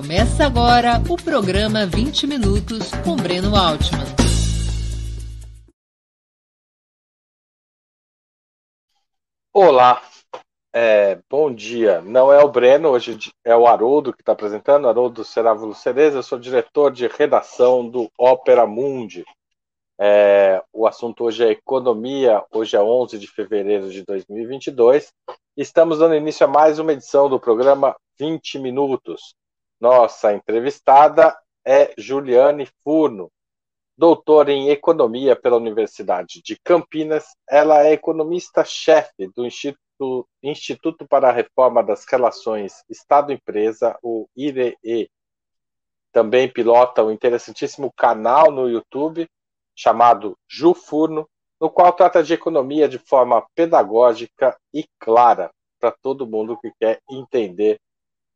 Começa agora o programa 20 Minutos com Breno Altman. Olá, é, bom dia. Não é o Breno, hoje é o Haroldo que está apresentando, Haroldo Serávulo Cereza, eu sou diretor de redação do Ópera Mundi. É, o assunto hoje é economia, hoje é 11 de fevereiro de 2022. Estamos dando início a mais uma edição do programa 20 Minutos. Nossa entrevistada é Juliane Furno, doutora em economia pela Universidade de Campinas. Ela é economista-chefe do Instituto Instituto para a Reforma das Relações Estado-Empresa, o IRE. Também pilota um interessantíssimo canal no YouTube chamado Ju Furno, no qual trata de economia de forma pedagógica e clara para todo mundo que quer entender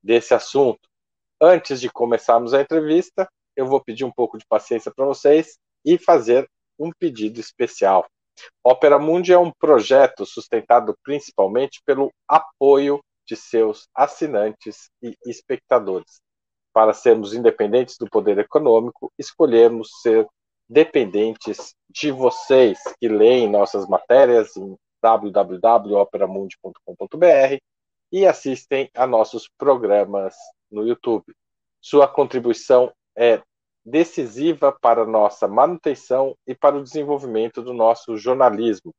desse assunto. Antes de começarmos a entrevista, eu vou pedir um pouco de paciência para vocês e fazer um pedido especial. Opera Mundi é um projeto sustentado principalmente pelo apoio de seus assinantes e espectadores. Para sermos independentes do poder econômico, escolhemos ser dependentes de vocês que leem nossas matérias em www.operamundi.com.br e assistem a nossos programas no YouTube. Sua contribuição é decisiva para nossa manutenção e para o desenvolvimento do nosso jornalismo,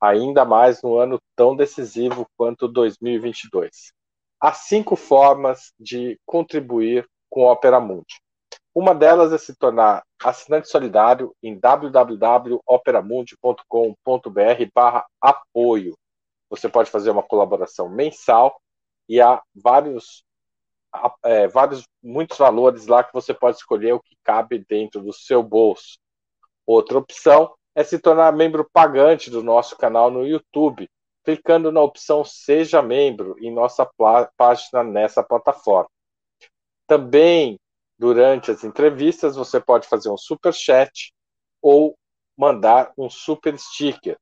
ainda mais no ano tão decisivo quanto 2022. Há cinco formas de contribuir com o Opera Mundi. Uma delas é se tornar assinante solidário em www.operamundi.com.br apoio. Você pode fazer uma colaboração mensal e há vários é, vários, muitos valores lá que você pode escolher o que cabe dentro do seu bolso. Outra opção é se tornar membro pagante do nosso canal no YouTube, clicando na opção Seja Membro em nossa página nessa plataforma. Também, durante as entrevistas, você pode fazer um super chat ou mandar um super sticker.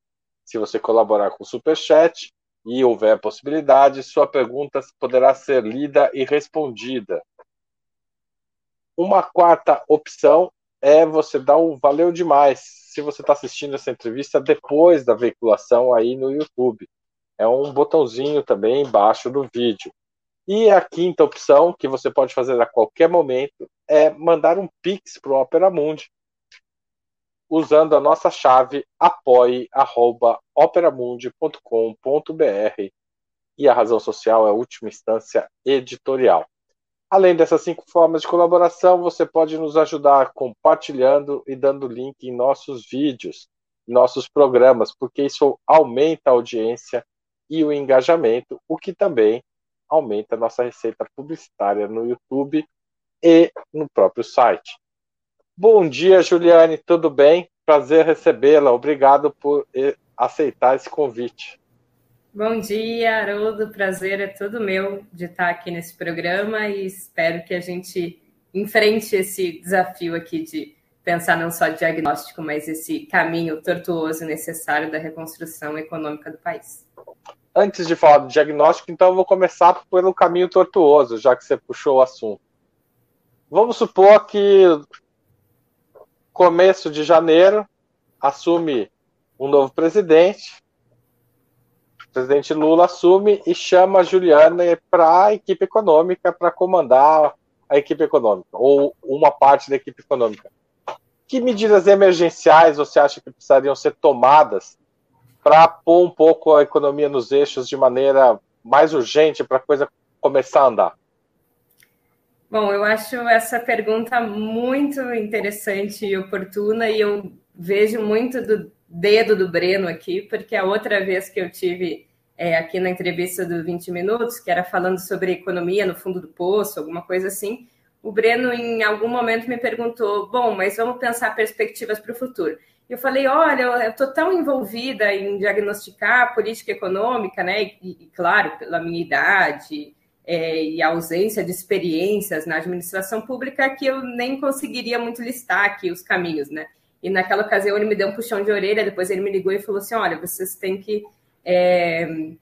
Se você colaborar com o super chat, e houver possibilidade, sua pergunta poderá ser lida e respondida. Uma quarta opção é você dar um valeu demais se você está assistindo essa entrevista depois da veiculação aí no YouTube. É um botãozinho também embaixo do vídeo. E a quinta opção, que você pode fazer a qualquer momento, é mandar um Pix para o Opera Mundi usando a nossa chave apoie.operamundi.com.br e a razão social é a última instância editorial. Além dessas cinco formas de colaboração, você pode nos ajudar compartilhando e dando link em nossos vídeos, nossos programas, porque isso aumenta a audiência e o engajamento, o que também aumenta a nossa receita publicitária no YouTube e no próprio site. Bom dia, Juliane, tudo bem? Prazer recebê-la. Obrigado por aceitar esse convite. Bom dia, Haroldo. Prazer é todo meu de estar aqui nesse programa e espero que a gente enfrente esse desafio aqui de pensar não só diagnóstico, mas esse caminho tortuoso necessário da reconstrução econômica do país. Antes de falar do diagnóstico, então eu vou começar pelo caminho tortuoso, já que você puxou o assunto. Vamos supor que começo de janeiro, assume um novo presidente. O presidente Lula assume e chama a Juliana para a equipe econômica para comandar a equipe econômica, ou uma parte da equipe econômica. Que medidas emergenciais você acha que precisariam ser tomadas para pôr um pouco a economia nos eixos de maneira mais urgente para a coisa começar a andar? Bom, eu acho essa pergunta muito interessante e oportuna, e eu vejo muito do dedo do Breno aqui, porque a outra vez que eu tive é, aqui na entrevista do 20 Minutos, que era falando sobre economia no fundo do poço, alguma coisa assim, o Breno em algum momento me perguntou: bom, mas vamos pensar perspectivas para o futuro. Eu falei: olha, eu estou tão envolvida em diagnosticar política econômica, né? E, e claro, pela minha idade é, e a ausência de experiências na administração pública que eu nem conseguiria muito listar aqui os caminhos, né? E naquela ocasião ele me deu um puxão de orelha, depois ele me ligou e falou assim: olha, vocês têm que é,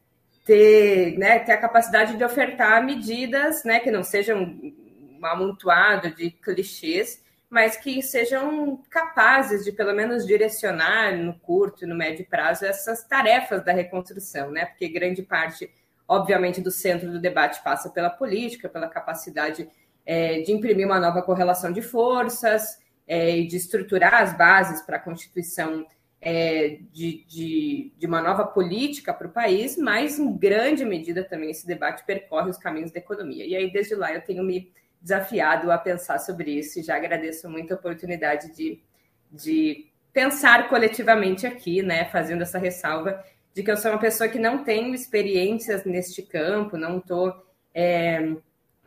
ter, né, ter a capacidade de ofertar medidas né, que não sejam um amontoado de clichês, mas que sejam capazes de, pelo menos, direcionar no curto e no médio prazo essas tarefas da reconstrução, né? Porque grande parte, obviamente, do centro do debate passa pela política, pela capacidade é, de imprimir uma nova correlação de forças é, e de estruturar as bases para a constituição é, de, de, de, uma nova política para o país, mas em grande medida também esse debate percorre os caminhos da economia. E aí, desde lá, eu tenho me desafiado a pensar sobre isso e já agradeço muito a oportunidade de, de pensar coletivamente aqui, né, fazendo essa ressalva de que eu sou uma pessoa que não tenho experiências neste campo, não estou é,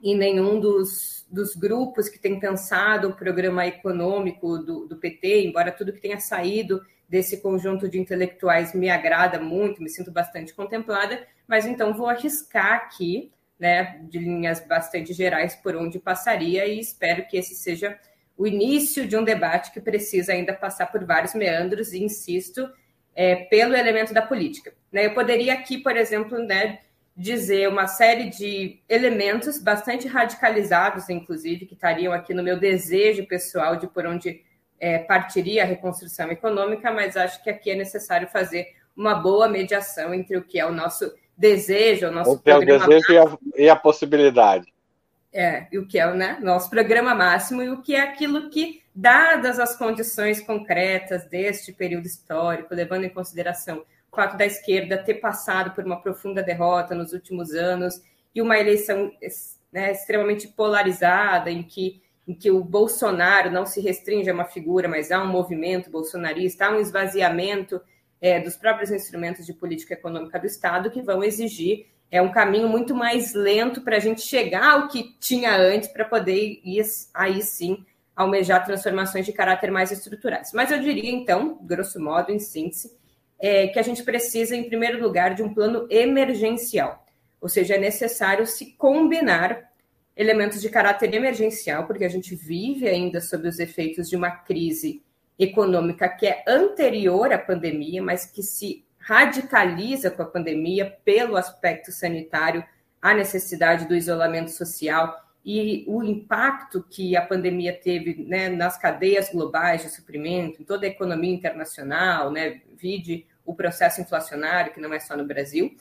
em nenhum dos, dos grupos que tem pensado o programa econômico do, do PT, embora tudo que tenha saído desse conjunto de intelectuais me agrada muito, me sinto bastante contemplada, mas então vou arriscar aqui, né, de linhas bastante gerais por onde passaria e espero que esse seja o início de um debate que precisa ainda passar por vários meandros e insisto é, pelo elemento da política. Né? Eu poderia aqui, por exemplo, né, dizer uma série de elementos bastante radicalizados, inclusive, que estariam aqui no meu desejo pessoal de por onde é, partiria a reconstrução econômica, mas acho que aqui é necessário fazer uma boa mediação entre o que é o nosso desejo, o nosso o programa o desejo e a, e a, possibilidade. É, e o que é o né, nosso programa máximo e o que é aquilo que, dadas as condições concretas deste período histórico, levando em consideração o fato da esquerda ter passado por uma profunda derrota nos últimos anos e uma eleição né, extremamente polarizada, em que em que o Bolsonaro não se restringe a uma figura, mas há um movimento bolsonarista, há um esvaziamento é, dos próprios instrumentos de política econômica do Estado que vão exigir é um caminho muito mais lento para a gente chegar ao que tinha antes para poder ir aí sim almejar transformações de caráter mais estruturais. Mas eu diria então, grosso modo, em síntese, é, que a gente precisa, em primeiro lugar, de um plano emergencial, ou seja, é necessário se combinar elementos de caráter emergencial, porque a gente vive ainda sob os efeitos de uma crise econômica que é anterior à pandemia, mas que se radicaliza com a pandemia pelo aspecto sanitário, a necessidade do isolamento social e o impacto que a pandemia teve né, nas cadeias globais de suprimento, em toda a economia internacional, né, vide o processo inflacionário, que não é só no Brasil.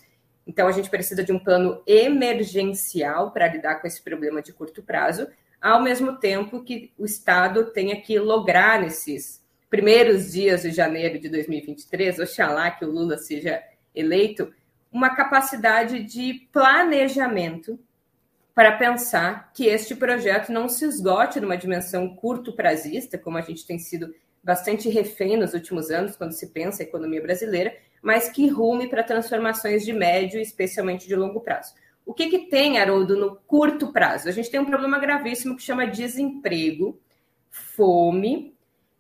Então, a gente precisa de um plano emergencial para lidar com esse problema de curto prazo, ao mesmo tempo que o Estado tenha que lograr nesses primeiros dias de janeiro de 2023, oxalá que o Lula seja eleito, uma capacidade de planejamento para pensar que este projeto não se esgote numa dimensão curto prazista, como a gente tem sido bastante refém nos últimos anos, quando se pensa a economia brasileira, mas que rume para transformações de médio e especialmente de longo prazo. O que, que tem, Haroldo, no curto prazo? A gente tem um problema gravíssimo que chama desemprego, fome,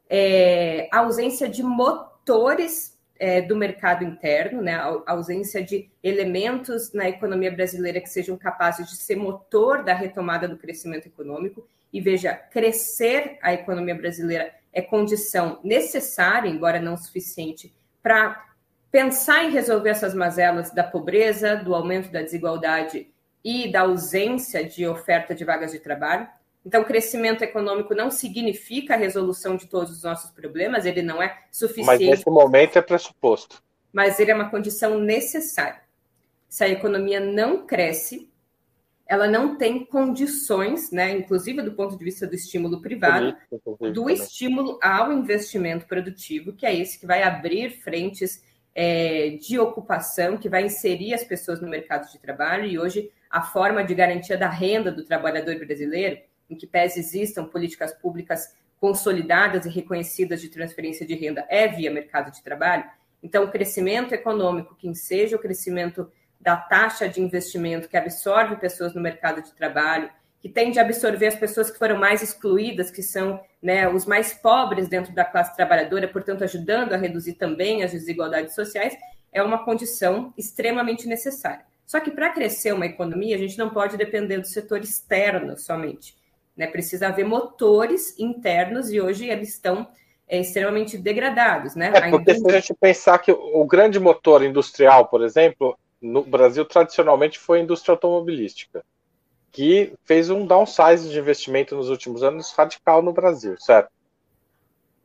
é, ausência de motores é, do mercado interno, né, a ausência de elementos na economia brasileira que sejam capazes de ser motor da retomada do crescimento econômico. E veja, crescer a economia brasileira é condição necessária, embora não suficiente, para pensar em resolver essas mazelas da pobreza, do aumento da desigualdade e da ausência de oferta de vagas de trabalho. Então, crescimento econômico não significa a resolução de todos os nossos problemas, ele não é suficiente. Mas nesse momento é pressuposto. Mas ele é uma condição necessária. Se a economia não cresce, ela não tem condições, né, inclusive do ponto de vista do estímulo privado, do estímulo ao investimento produtivo, que é esse que vai abrir frentes é, de ocupação que vai inserir as pessoas no mercado de trabalho e hoje a forma de garantia da renda do trabalhador brasileiro, em que pese existam políticas públicas consolidadas e reconhecidas de transferência de renda, é via mercado de trabalho. Então, o crescimento econômico, que seja o crescimento da taxa de investimento que absorve pessoas no mercado de trabalho, que tende a absorver as pessoas que foram mais excluídas, que são né, os mais pobres dentro da classe trabalhadora, portanto, ajudando a reduzir também as desigualdades sociais, é uma condição extremamente necessária. Só que para crescer uma economia, a gente não pode depender do setor externo somente. Né? Precisa haver motores internos e hoje eles estão é, extremamente degradados. Né? É, porque se a gente pensar que o grande motor industrial, por exemplo, no Brasil tradicionalmente foi a indústria automobilística que fez um downsize de investimento nos últimos anos radical no Brasil, certo?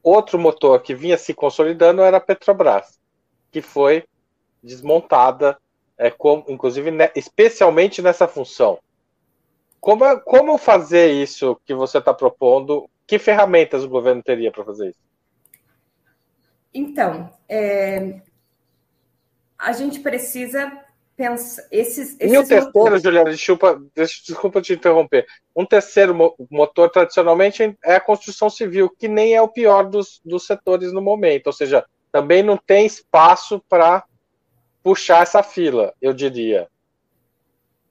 Outro motor que vinha se consolidando era a Petrobras, que foi desmontada, é, com, inclusive, né, especialmente nessa função. Como, como fazer isso que você está propondo? Que ferramentas o governo teria para fazer isso? Então, é, a gente precisa pensar. Esses, esses e o terceiro, motores... Juliana, desculpa, desculpa te interromper. Um terceiro motor, tradicionalmente, é a construção civil, que nem é o pior dos, dos setores no momento. Ou seja, também não tem espaço para puxar essa fila, eu diria.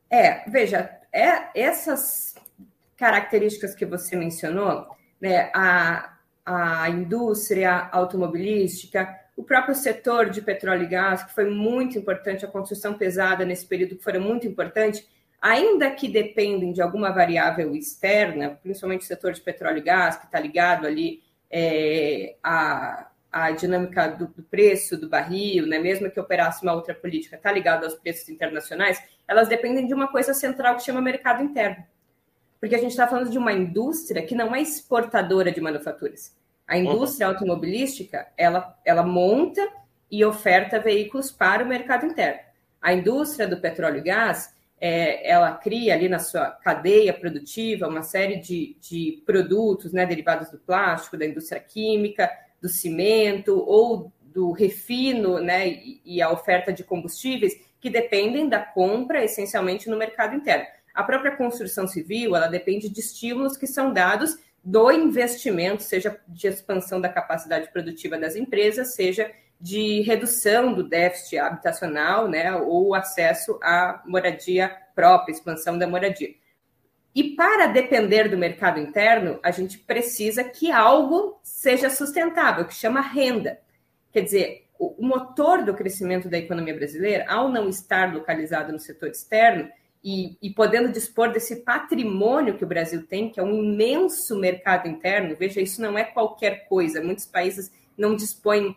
É, veja, é, essas características que você mencionou, né, a, a indústria automobilística, o próprio setor de petróleo e gás, que foi muito importante, a construção pesada nesse período que foi muito importante, ainda que dependem de alguma variável externa, principalmente o setor de petróleo e gás, que está ligado ali é, a, a dinâmica do, do, preço do barril, né, mesmo que operasse uma outra política, está ligado aos preços internacionais, elas dependem de uma coisa central que chama mercado interno. Porque a gente está falando de uma indústria que não é exportadora de manufaturas. A indústria uhum. automobilística, ela, ela monta e oferta veículos para o mercado interno. A indústria do petróleo e gás, é, ela cria ali na sua cadeia produtiva uma série de, de produtos né, derivados do plástico, da indústria química, do cimento ou do refino né, e, a oferta de combustíveis que dependem da compra essencialmente no mercado interno. A própria construção civil, ela depende de estímulos que são dados do investimento, seja de expansão da capacidade produtiva das empresas, seja de redução do déficit habitacional, né, ou acesso à moradia própria, expansão da moradia. E para depender do mercado interno, a gente precisa que algo seja sustentável, que chama renda. Quer dizer, o motor do crescimento da economia brasileira, ao não estar localizado no setor externo e, e podendo dispor desse patrimônio que o Brasil tem, que é um imenso mercado interno, veja, isso não é qualquer coisa. Muitos países não dispõem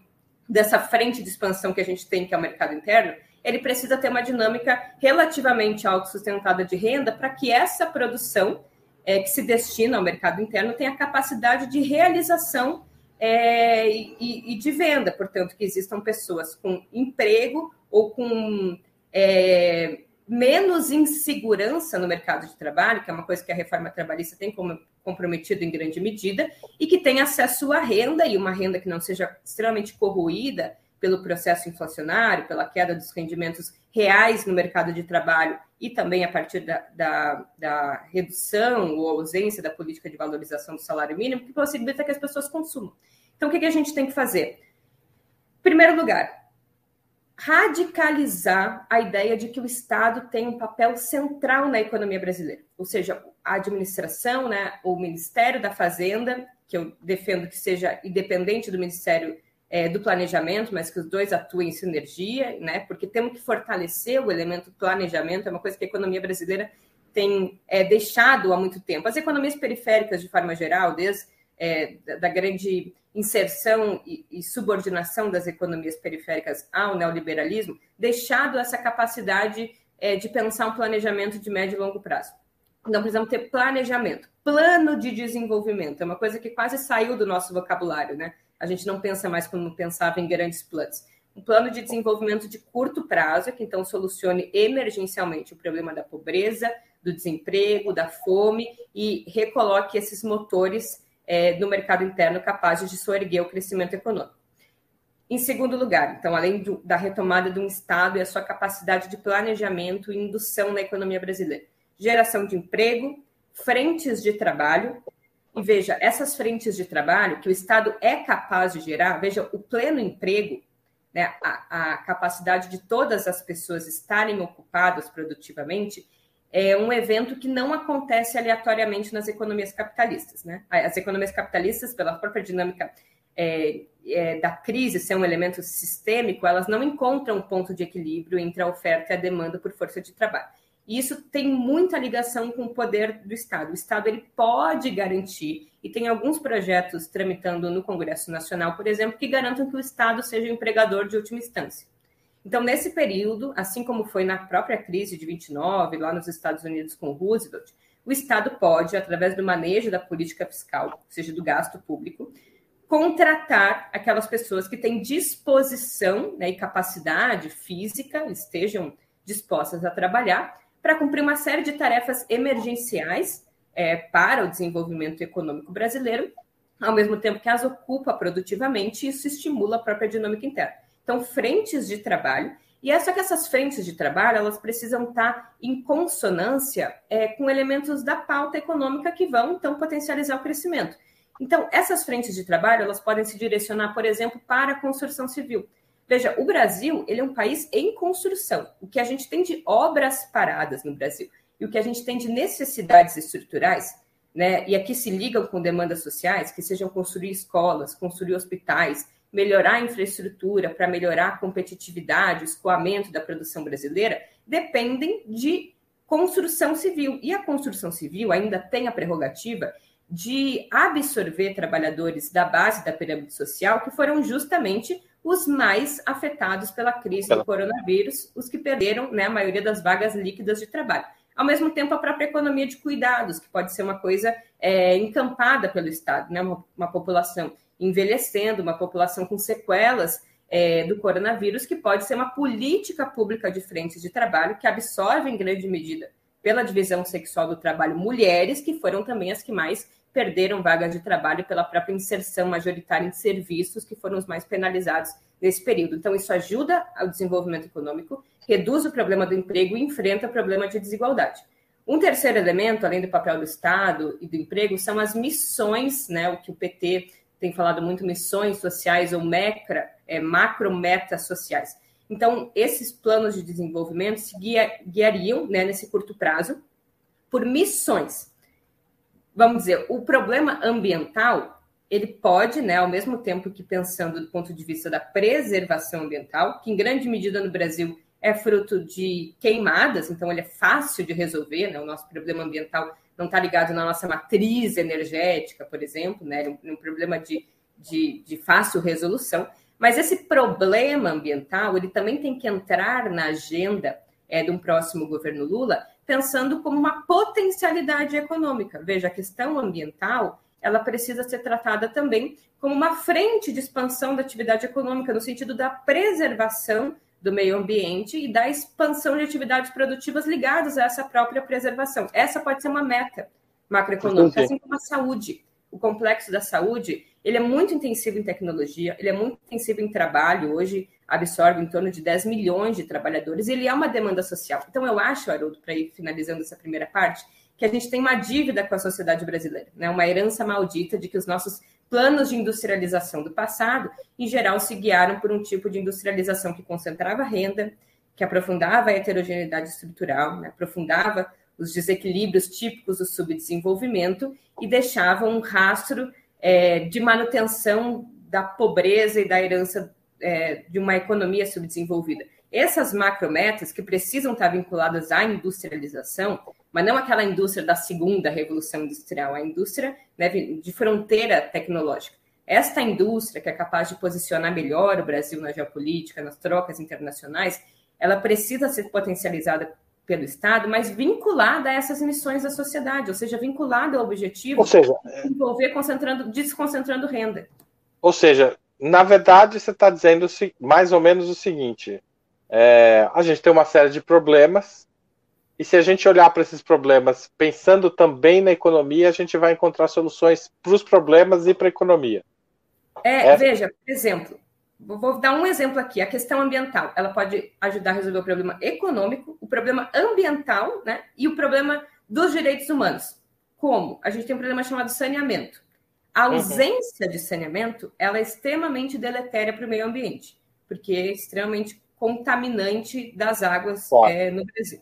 dessa frente de expansão que a gente tem, que é o mercado interno ele precisa ter uma dinâmica relativamente autossustentada de renda para que essa produção é, que se destina ao mercado interno tenha capacidade de realização é, e, e, de venda, portanto, que existam pessoas com emprego ou com é, menos insegurança no mercado de trabalho, que é uma coisa que a reforma trabalhista tem como comprometido em grande medida, e que tenha acesso à renda, e uma renda que não seja extremamente corroída pelo processo inflacionário, pela queda dos rendimentos reais no mercado de trabalho e também a partir da, da, da, redução ou ausência da política de valorização do salário mínimo, que possibilita que as pessoas consumam. Então, o que, que a gente tem que fazer? Em primeiro lugar, radicalizar a ideia de que o Estado tem um papel central na economia brasileira, ou seja, a administração, né, o Ministério da Fazenda, que eu defendo que seja independente do Ministério é, do planejamento, mas que os dois atuem em sinergia, né? Porque temos que fortalecer o elemento planejamento, é uma coisa que a economia brasileira tem é, deixado há muito tempo. As economias periféricas, de forma geral, desde é, da grande inserção e, e, subordinação das economias periféricas ao neoliberalismo, deixado essa capacidade é, de pensar um planejamento de médio e longo prazo. Então, precisamos ter planejamento, plano de desenvolvimento, é uma coisa que quase saiu do nosso vocabulário, né? A gente não pensa mais como pensava em grandes planos. Um plano de desenvolvimento de curto prazo, que então solucione emergencialmente o problema da pobreza, do desemprego, da fome e recoloque esses motores é, no mercado interno capazes de soerguer o crescimento econômico. Em segundo lugar, então, além do, da retomada de um Estado e a sua capacidade de planejamento e indução na economia brasileira, geração de emprego, frentes de trabalho e veja, essas frentes de trabalho que o Estado é capaz de gerar, veja, o pleno emprego, né, a, a capacidade de todas as pessoas estarem ocupadas produtivamente, é um evento que não acontece aleatoriamente nas economias capitalistas. Né? As economias capitalistas, pela própria dinâmica é, é, da crise ser um elemento sistêmico, elas não encontram um ponto de equilíbrio entre a oferta e a demanda por força de trabalho. E isso tem muita ligação com o poder do Estado. O Estado ele pode garantir, e tem alguns projetos tramitando no Congresso Nacional, por exemplo, que garantam que o Estado seja o empregador de última instância. Então, nesse período, assim como foi na própria crise de 29, lá nos Estados Unidos com Roosevelt, o Estado pode, através do manejo da política fiscal, ou seja, do gasto público, contratar aquelas pessoas que têm disposição né, e capacidade física, estejam dispostas a trabalhar, para cumprir uma série de tarefas emergenciais é, para o desenvolvimento econômico brasileiro, ao mesmo tempo que as ocupa produtivamente, isso estimula a própria dinâmica interna. Então, frentes de trabalho, e é só que essas frentes de trabalho elas precisam estar em consonância é, com elementos da pauta econômica que vão, então, potencializar o crescimento. Então, essas frentes de trabalho, elas podem se direcionar, por exemplo, para a construção civil. Veja, o Brasil, ele é um país em construção. O que a gente tem de obras paradas no Brasil e o que a gente tem de necessidades estruturais, né, e aqui se ligam com demandas sociais, que sejam construir escolas, construir hospitais, melhorar a infraestrutura para melhorar a competitividade, o escoamento da produção brasileira, dependem de construção civil. E a construção civil ainda tem a prerrogativa de absorver trabalhadores da base da pirâmide social, que foram justamente os mais afetados pela crise do coronavírus, os que perderam né, a maioria das vagas líquidas de trabalho. Ao mesmo tempo, a própria economia de cuidados, que pode ser uma coisa é, encampada pelo Estado, né, uma, uma, população envelhecendo, uma população com sequelas é, do coronavírus, que pode ser uma política pública de frentes de trabalho que absorve em grande medida pela divisão sexual do trabalho mulheres, que foram também as que mais perderam vagas de trabalho pela própria inserção majoritária em serviços, que foram os mais penalizados nesse período. Então, isso ajuda ao desenvolvimento econômico, reduz o problema do emprego e enfrenta o problema de desigualdade. Um terceiro elemento, além do papel do Estado e do emprego, são as missões, né, o que o PT tem falado muito, missões sociais ou macro, é, macro-metas sociais. Então, esses planos de desenvolvimento se guia, guiariam né, nesse curto prazo por missões vamos dizer, o problema ambiental, ele pode, né, ao mesmo tempo que pensando do ponto de vista da preservação ambiental, que em grande medida no Brasil é fruto de queimadas, então ele é fácil de resolver, né, o nosso problema ambiental não está ligado na nossa matriz energética, por exemplo, né, é um, problema de, de, de fácil resolução, mas esse problema ambiental, ele também tem que entrar na agenda é, de um próximo governo Lula, pensando como uma potencialidade econômica. Veja, a questão ambiental ela precisa ser tratada também como uma frente de expansão da atividade econômica, no sentido da preservação do meio ambiente e da expansão de atividades produtivas ligadas a essa própria preservação. Essa pode ser uma meta macroeconômica, assim como a saúde. O complexo da saúde, ele é muito intensivo em tecnologia, ele é muito intensivo em trabalho. Hoje, absorve em torno de 10 milhões de trabalhadores, ele é uma demanda social. Então, eu acho, Haroldo, para ir finalizando essa primeira parte, que a gente tem uma dívida com a sociedade brasileira, né? uma herança maldita de que os nossos planos de industrialização do passado, em geral, se guiaram por um tipo de industrialização que concentrava renda, que aprofundava a heterogeneidade estrutural, né? aprofundava os desequilíbrios típicos do subdesenvolvimento e deixava um rastro é, de manutenção da pobreza e da herança é, de uma economia subdesenvolvida. Essas macrometas que precisam estar vinculadas à industrialização, mas não aquela indústria da segunda revolução industrial, a indústria né, de fronteira tecnológica. Esta indústria, que é capaz de posicionar melhor o Brasil na geopolítica, nas trocas internacionais, ela precisa ser potencializada pelo Estado, mas vinculada a essas missões da sociedade, ou seja, vinculada ao objetivo ou seja, de envolver concentrando, desconcentrando renda. Ou seja, na verdade, você está dizendo mais ou menos o seguinte: é, a gente tem uma série de problemas, e se a gente olhar para esses problemas pensando também na economia, a gente vai encontrar soluções para os problemas e para a economia. É, é, Veja, por exemplo, vou dar um exemplo aqui: a questão ambiental. Ela pode ajudar a resolver o problema econômico, o problema ambiental né, e o problema dos direitos humanos. Como? A gente tem um problema chamado saneamento. A uhum. ausência uhum. de saneamento ela é extremamente deletéria para o meio ambiente, porque é extremamente contaminante das águas é, no Brasil.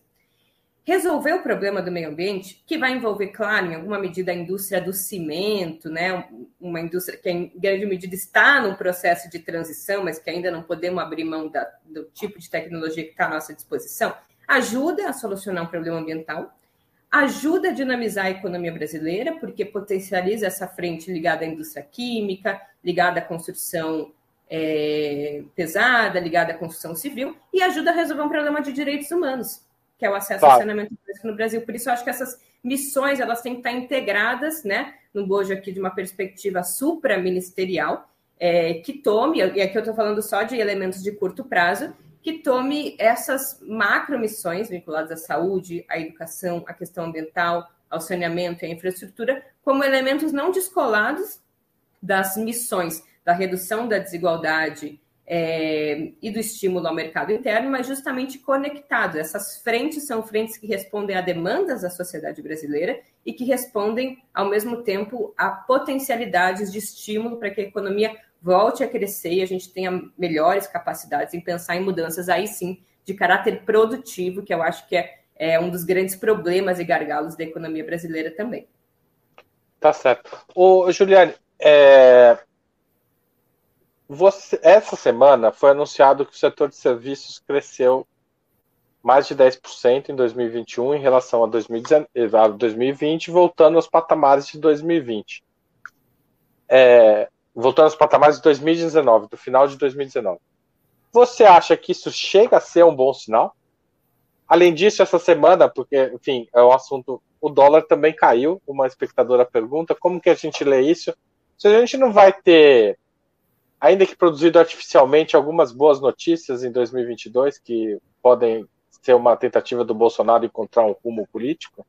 Resolver o problema do meio ambiente, que vai envolver, claro, em alguma medida a indústria do cimento, né? uma indústria que em grande medida está no processo de transição, mas que ainda não podemos abrir mão da, do tipo de tecnologia que está à nossa disposição, ajuda a solucionar um problema ambiental, ajuda a dinamizar a economia brasileira, porque potencializa essa frente ligada à indústria química, ligada à construção é, pesada, ligada à construção civil, e ajuda a resolver um problema de direitos humanos, que é o acesso claro. ao saneamento básico no Brasil. Por isso, eu acho que essas missões elas têm que estar integradas, né, no bojo aqui de uma perspectiva supraministerial, é, que tome, e aqui eu estou falando só de elementos de curto prazo, que tome essas macro missões vinculadas à saúde, à educação, à questão ambiental, ao saneamento e à infraestrutura, como elementos não descolados das missões da redução da desigualdade é, e do estímulo ao mercado interno, mas justamente conectados. Essas frentes são frentes que respondem a demandas da sociedade brasileira e que respondem, ao mesmo tempo, a potencialidades de estímulo para que a economia volte a crescer e a gente tenha melhores capacidades em pensar em mudanças aí sim de caráter produtivo, que eu acho que é, é um dos grandes problemas e gargalos da economia brasileira também. Tá certo. Ô, Juliane, é... Você, essa semana foi anunciado que o setor de serviços cresceu mais de 10% em 2021 em relação a 2020, voltando aos patamares de 2020. É, voltando aos patamares de 2019, do final de 2019. Você acha que isso chega a ser um bom sinal? Além disso, essa semana, porque, enfim, é um assunto, o dólar também caiu. Uma espectadora pergunta como que a gente lê isso. Se a gente não vai ter, ainda que produzido artificialmente, algumas boas notícias em 2022 que podem ser uma tentativa do Bolsonaro encontrar um rumo político?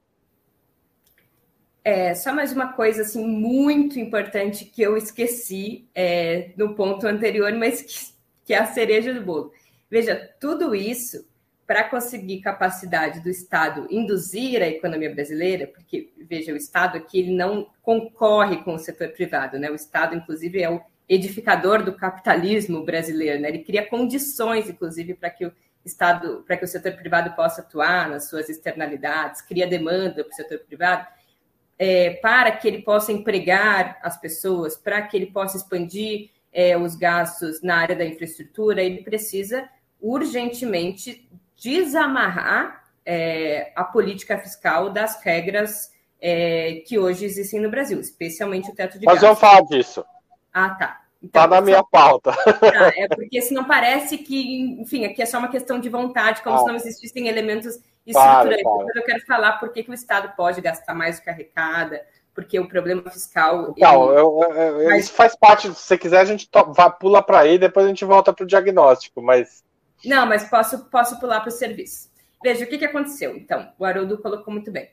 É, só mais uma coisa assim muito importante que eu esqueci é, no ponto anterior, mas que, que é a cereja do bolo. Veja, tudo isso para conseguir capacidade do Estado induzir a economia brasileira, porque veja, o Estado aqui ele não concorre com o setor privado, né? O Estado, inclusive, é o edificador do capitalismo brasileiro, né? Ele cria condições, inclusive, para que o Estado, para que o setor privado possa atuar nas suas externalidades, cria demanda para o setor privado é, para que ele possa empregar as pessoas, para que ele possa expandir é, os gastos na área da infraestrutura, ele precisa urgentemente desamarrar é, a política fiscal das regras é, que hoje existem no Brasil, especialmente o teto de Mas gastos. Mas vamos falar disso. Ah, tá. Então, tá na minha pauta. Tá, é porque se não parece que, enfim, aqui é só uma questão de vontade, como ah. se não existissem elementos estruturantes. Claro, claro. eu quero falar por que, que o Estado pode gastar mais do que arrecada, porque o problema fiscal. Então, ele... eu, eu, eu, mas... isso faz parte. Se você quiser, a gente to... vai, pula para aí, depois a gente volta para o diagnóstico, mas. Não, mas posso, posso pular para o serviço. Veja, o que, que aconteceu? Então, o Haroldo colocou muito bem.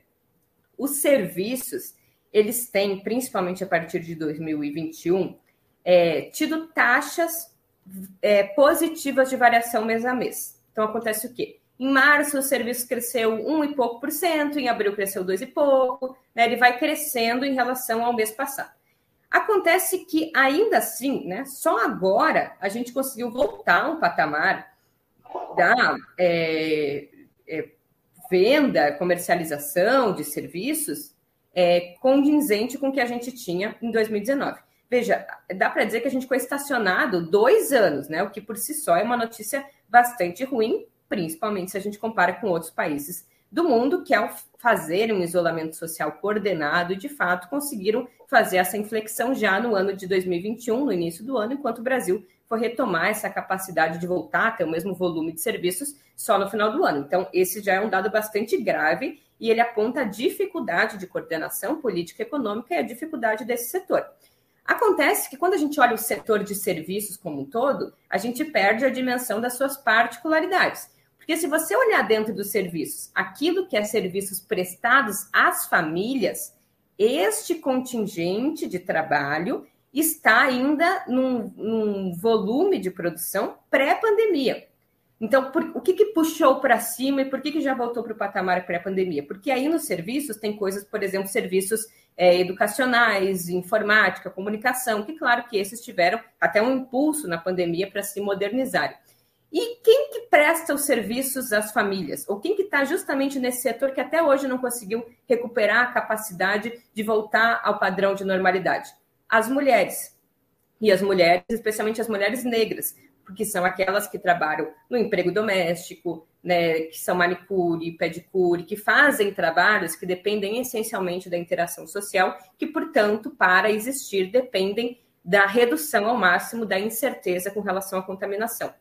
Os serviços, eles têm, principalmente a partir de 2021, é, tido taxas é, positivas de variação mês a mês. Então, acontece o quê? Em março, o serviço cresceu um e pouco por cento, em abril cresceu dois e pouco, né? ele vai crescendo em relação ao mês passado. Acontece que, ainda assim, né, só agora a gente conseguiu voltar um patamar da é, é, venda, comercialização de serviços é, condizente com o que a gente tinha em 2019. Veja, dá para dizer que a gente ficou estacionado dois anos, né? O que por si só é uma notícia bastante ruim, principalmente se a gente compara com outros países do mundo que, ao fazer um isolamento social coordenado, de fato conseguiram fazer essa inflexão já no ano de 2021, no início do ano, enquanto o Brasil foi retomar essa capacidade de voltar a ter o mesmo volume de serviços só no final do ano. Então, esse já é um dado bastante grave e ele aponta a dificuldade de coordenação política e econômica e a dificuldade desse setor. Acontece que quando a gente olha o setor de serviços como um todo, a gente perde a dimensão das suas particularidades. Porque se você olhar dentro dos serviços, aquilo que é serviços prestados às famílias, este contingente de trabalho está ainda num, num volume de produção pré-pandemia. Então, por, o que, que puxou para cima e por que, que já voltou para o patamar pré-pandemia? Porque aí nos serviços tem coisas, por exemplo, serviços é, educacionais, informática, comunicação, que claro que esses tiveram até um impulso na pandemia para se modernizarem. E quem que presta os serviços às famílias? Ou quem que está justamente nesse setor que até hoje não conseguiu recuperar a capacidade de voltar ao padrão de normalidade? As mulheres. E as mulheres, especialmente as mulheres negras, porque são aquelas que trabalham no emprego doméstico, né, que são manicure, pedicure, que fazem trabalhos que dependem essencialmente da interação social, que, portanto, para existir, dependem da redução ao máximo da incerteza com relação à contaminação.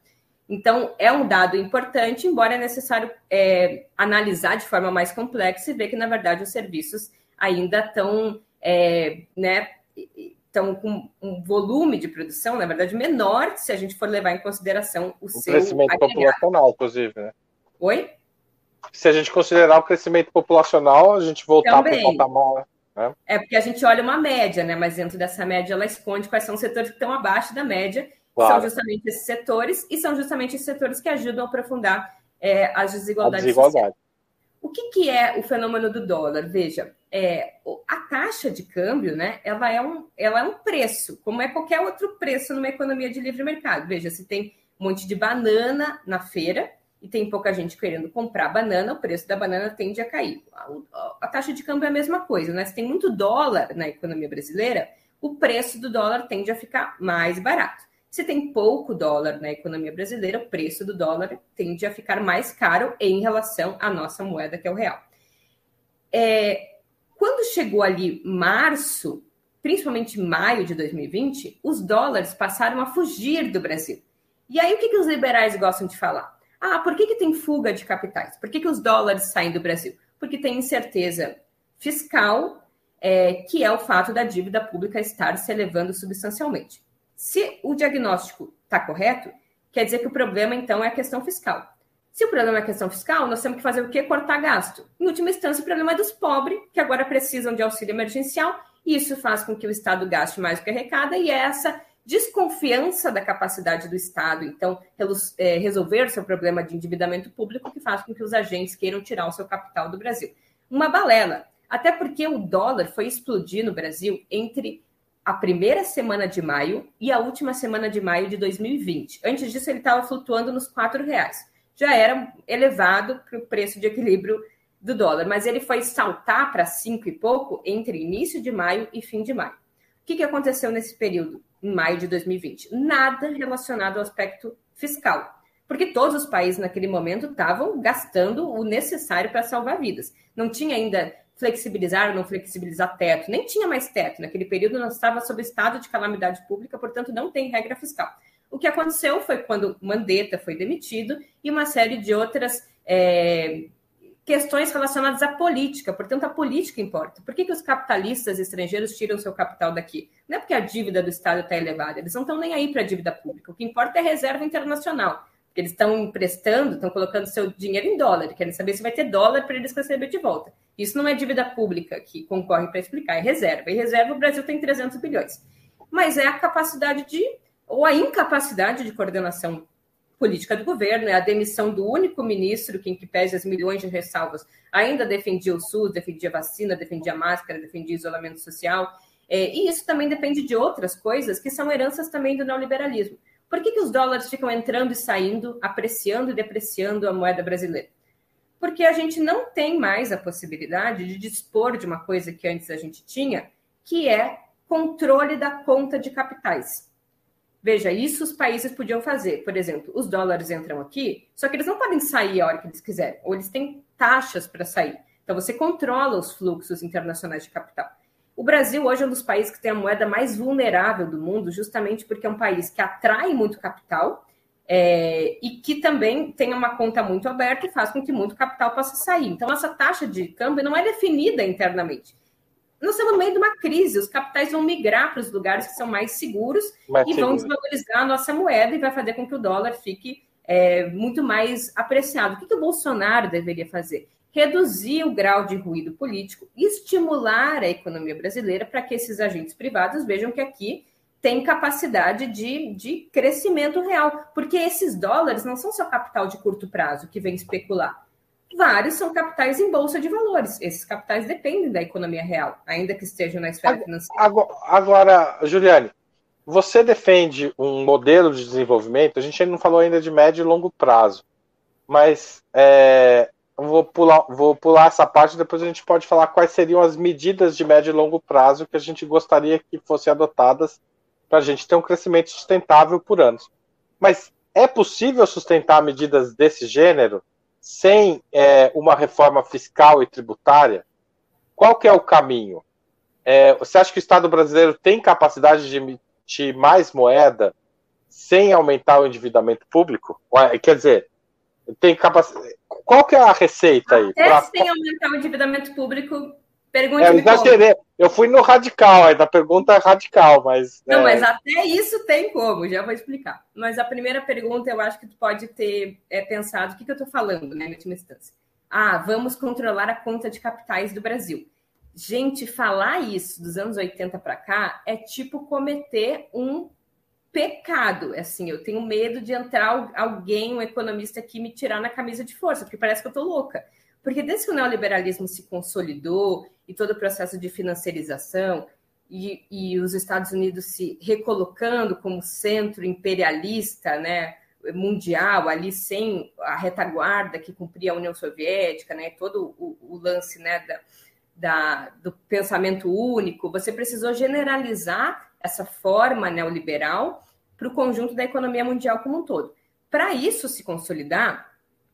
Então, é um dado importante, embora é necessário é, analisar de forma mais complexa e ver que, na verdade, os serviços ainda estão, é, né, estão com um volume de produção, na verdade, menor se a gente for levar em consideração o, o seu crescimento agregado. populacional, inclusive, né? Oi? Se a gente considerar o crescimento populacional, a gente voltar para o patamar. Né? É porque a gente olha uma média, né? Mas dentro dessa média ela esconde quais são os setores que estão abaixo da média Claro. São justamente esses setores, e são justamente esses setores que ajudam a aprofundar é, as desigualdades. desigualdade. O que, que, é o fenômeno do dólar? Veja, é, a taxa de câmbio, né, ela é, um, ela é um preço, como é qualquer outro preço numa economia de livre mercado. Veja, se tem um monte de banana na feira e tem pouca gente querendo comprar banana, o preço da banana tende a cair. A, a, a taxa de câmbio é a mesma coisa, né? Se tem muito dólar na economia brasileira, o preço do dólar tende a ficar mais barato. Se tem pouco dólar na economia brasileira, o preço do dólar tende a ficar mais caro em relação à nossa moeda, que é o real. É, quando chegou ali março, principalmente maio de 2020, os dólares passaram a fugir do Brasil. E aí o que, que os liberais gostam de falar? Ah, por que, que tem fuga de capitais? Por que, que os dólares saem do Brasil? Porque tem incerteza fiscal, é, que é o fato da dívida pública estar se elevando substancialmente. Se o diagnóstico está correto, quer dizer que o problema, então, é a questão fiscal. Se o problema é a questão fiscal, nós temos que fazer o quê? Cortar gasto. Em última instância, o problema é dos pobres, que agora precisam de auxílio emergencial, e isso faz com que o Estado gaste mais do que arrecada, e é essa desconfiança da capacidade do Estado, então, é, resolver seu problema de endividamento público, que faz com que os agentes queiram tirar o seu capital do Brasil. Uma balela. Até porque o dólar foi explodir no Brasil entre a primeira semana de maio e a última semana de maio de 2020. Antes disso, ele estava flutuando nos quatro reais. Já era elevado para o preço de equilíbrio do dólar, mas ele foi saltar para cinco e pouco entre início de maio e fim de maio. O que, que aconteceu nesse período, em maio de 2020? Nada relacionado ao aspecto fiscal, porque todos os países naquele momento estavam gastando o necessário para salvar vidas. Não tinha ainda flexibilizar ou não flexibilizar teto. Nem tinha mais teto. Naquele período nós estava sob estado de calamidade pública, portanto não tem regra fiscal. O que aconteceu foi quando Mandetta foi demitido e uma série de outras é, questões relacionadas à política. Portanto, a política importa. Por que, que os capitalistas estrangeiros tiram seu capital daqui? Não é porque a dívida do Estado está elevada. Eles não estão nem aí para a dívida pública. O que importa é a reserva internacional. Eles estão emprestando, estão colocando seu dinheiro em dólar, querem saber se vai ter dólar para eles receber de volta. Isso não é dívida pública que concorre para explicar, é reserva. E reserva o Brasil tem 300 bilhões. Mas é a capacidade de, ou a incapacidade de coordenação política do governo, é a demissão do único ministro que, em que pese as milhões de ressalvas, ainda defendia o SUS, defendia vacina, defendia máscara, defendia isolamento social. É, e isso também depende de outras coisas que são heranças também do neoliberalismo. Por que, que os dólares ficam entrando e saindo, apreciando e depreciando a moeda brasileira? Porque a gente não tem mais a possibilidade de dispor de uma coisa que antes a gente tinha, que é controle da conta de capitais. Veja, isso os países podiam fazer. Por exemplo, os dólares entram aqui, só que eles não podem sair a hora que eles quiserem, ou eles têm taxas para sair. Então você controla os fluxos internacionais de capital. O Brasil hoje é um dos países que tem a moeda mais vulnerável do mundo, justamente porque é um país que atrai muito capital é, e que também tem uma conta muito aberta e faz com que muito capital possa sair. Então, essa taxa de câmbio não é definida internamente. Nós estamos no meio de uma crise, os capitais vão migrar para os lugares que são mais seguros mais e seguro. vão desvalorizar a nossa moeda e vai fazer com que o dólar fique é, muito mais apreciado. O que, que o Bolsonaro deveria fazer? Reduzir o grau de ruído político e estimular a economia brasileira para que esses agentes privados vejam que aqui tem capacidade de, de crescimento real, porque esses dólares não são só capital de curto prazo que vem especular. Vários são capitais em bolsa de valores. Esses capitais dependem da economia real, ainda que estejam na esfera financeira. Agora, agora Juliane, você defende um modelo de desenvolvimento, a gente não falou ainda de médio e longo prazo, mas é, vou pular, vou pular essa parte, depois a gente pode falar quais seriam as medidas de médio e longo prazo que a gente gostaria que fossem adotadas para a gente ter um crescimento sustentável por anos. Mas é possível sustentar medidas desse gênero sem é, uma reforma fiscal e tributária? Qual que é o caminho? É, você acha que o Estado brasileiro tem capacidade de emitir mais moeda sem aumentar o endividamento público? Quer dizer, tem capacidade. Qual que é a receita aí? Até pra... sem aumentar o endividamento público, pergunte é, eu exagerei. Eu fui no radical, aí da pergunta é radical, mas. Não, é... mas até isso tem como, já vou explicar. Mas a primeira pergunta eu acho que tu pode ter é, pensado o que, que eu estou falando, né, em última instância. Ah, vamos controlar a conta de capitais do Brasil. Gente, falar isso dos anos 80 para cá é tipo cometer um pecado. Assim, eu tenho medo de entrar alguém, um economista aqui, me tirar na camisa de força, porque parece que eu tô louca. Porque desde que o neoliberalismo se consolidou e todo o processo de financiarização e, e os Estados Unidos se recolocando como centro imperialista, né, mundial, ali sem a retaguarda que cumpria a União Soviética, né, todo o, o lance né, da, da, do pensamento único, você precisou generalizar essa forma neoliberal para o conjunto da economia mundial como um todo. Para isso se consolidar,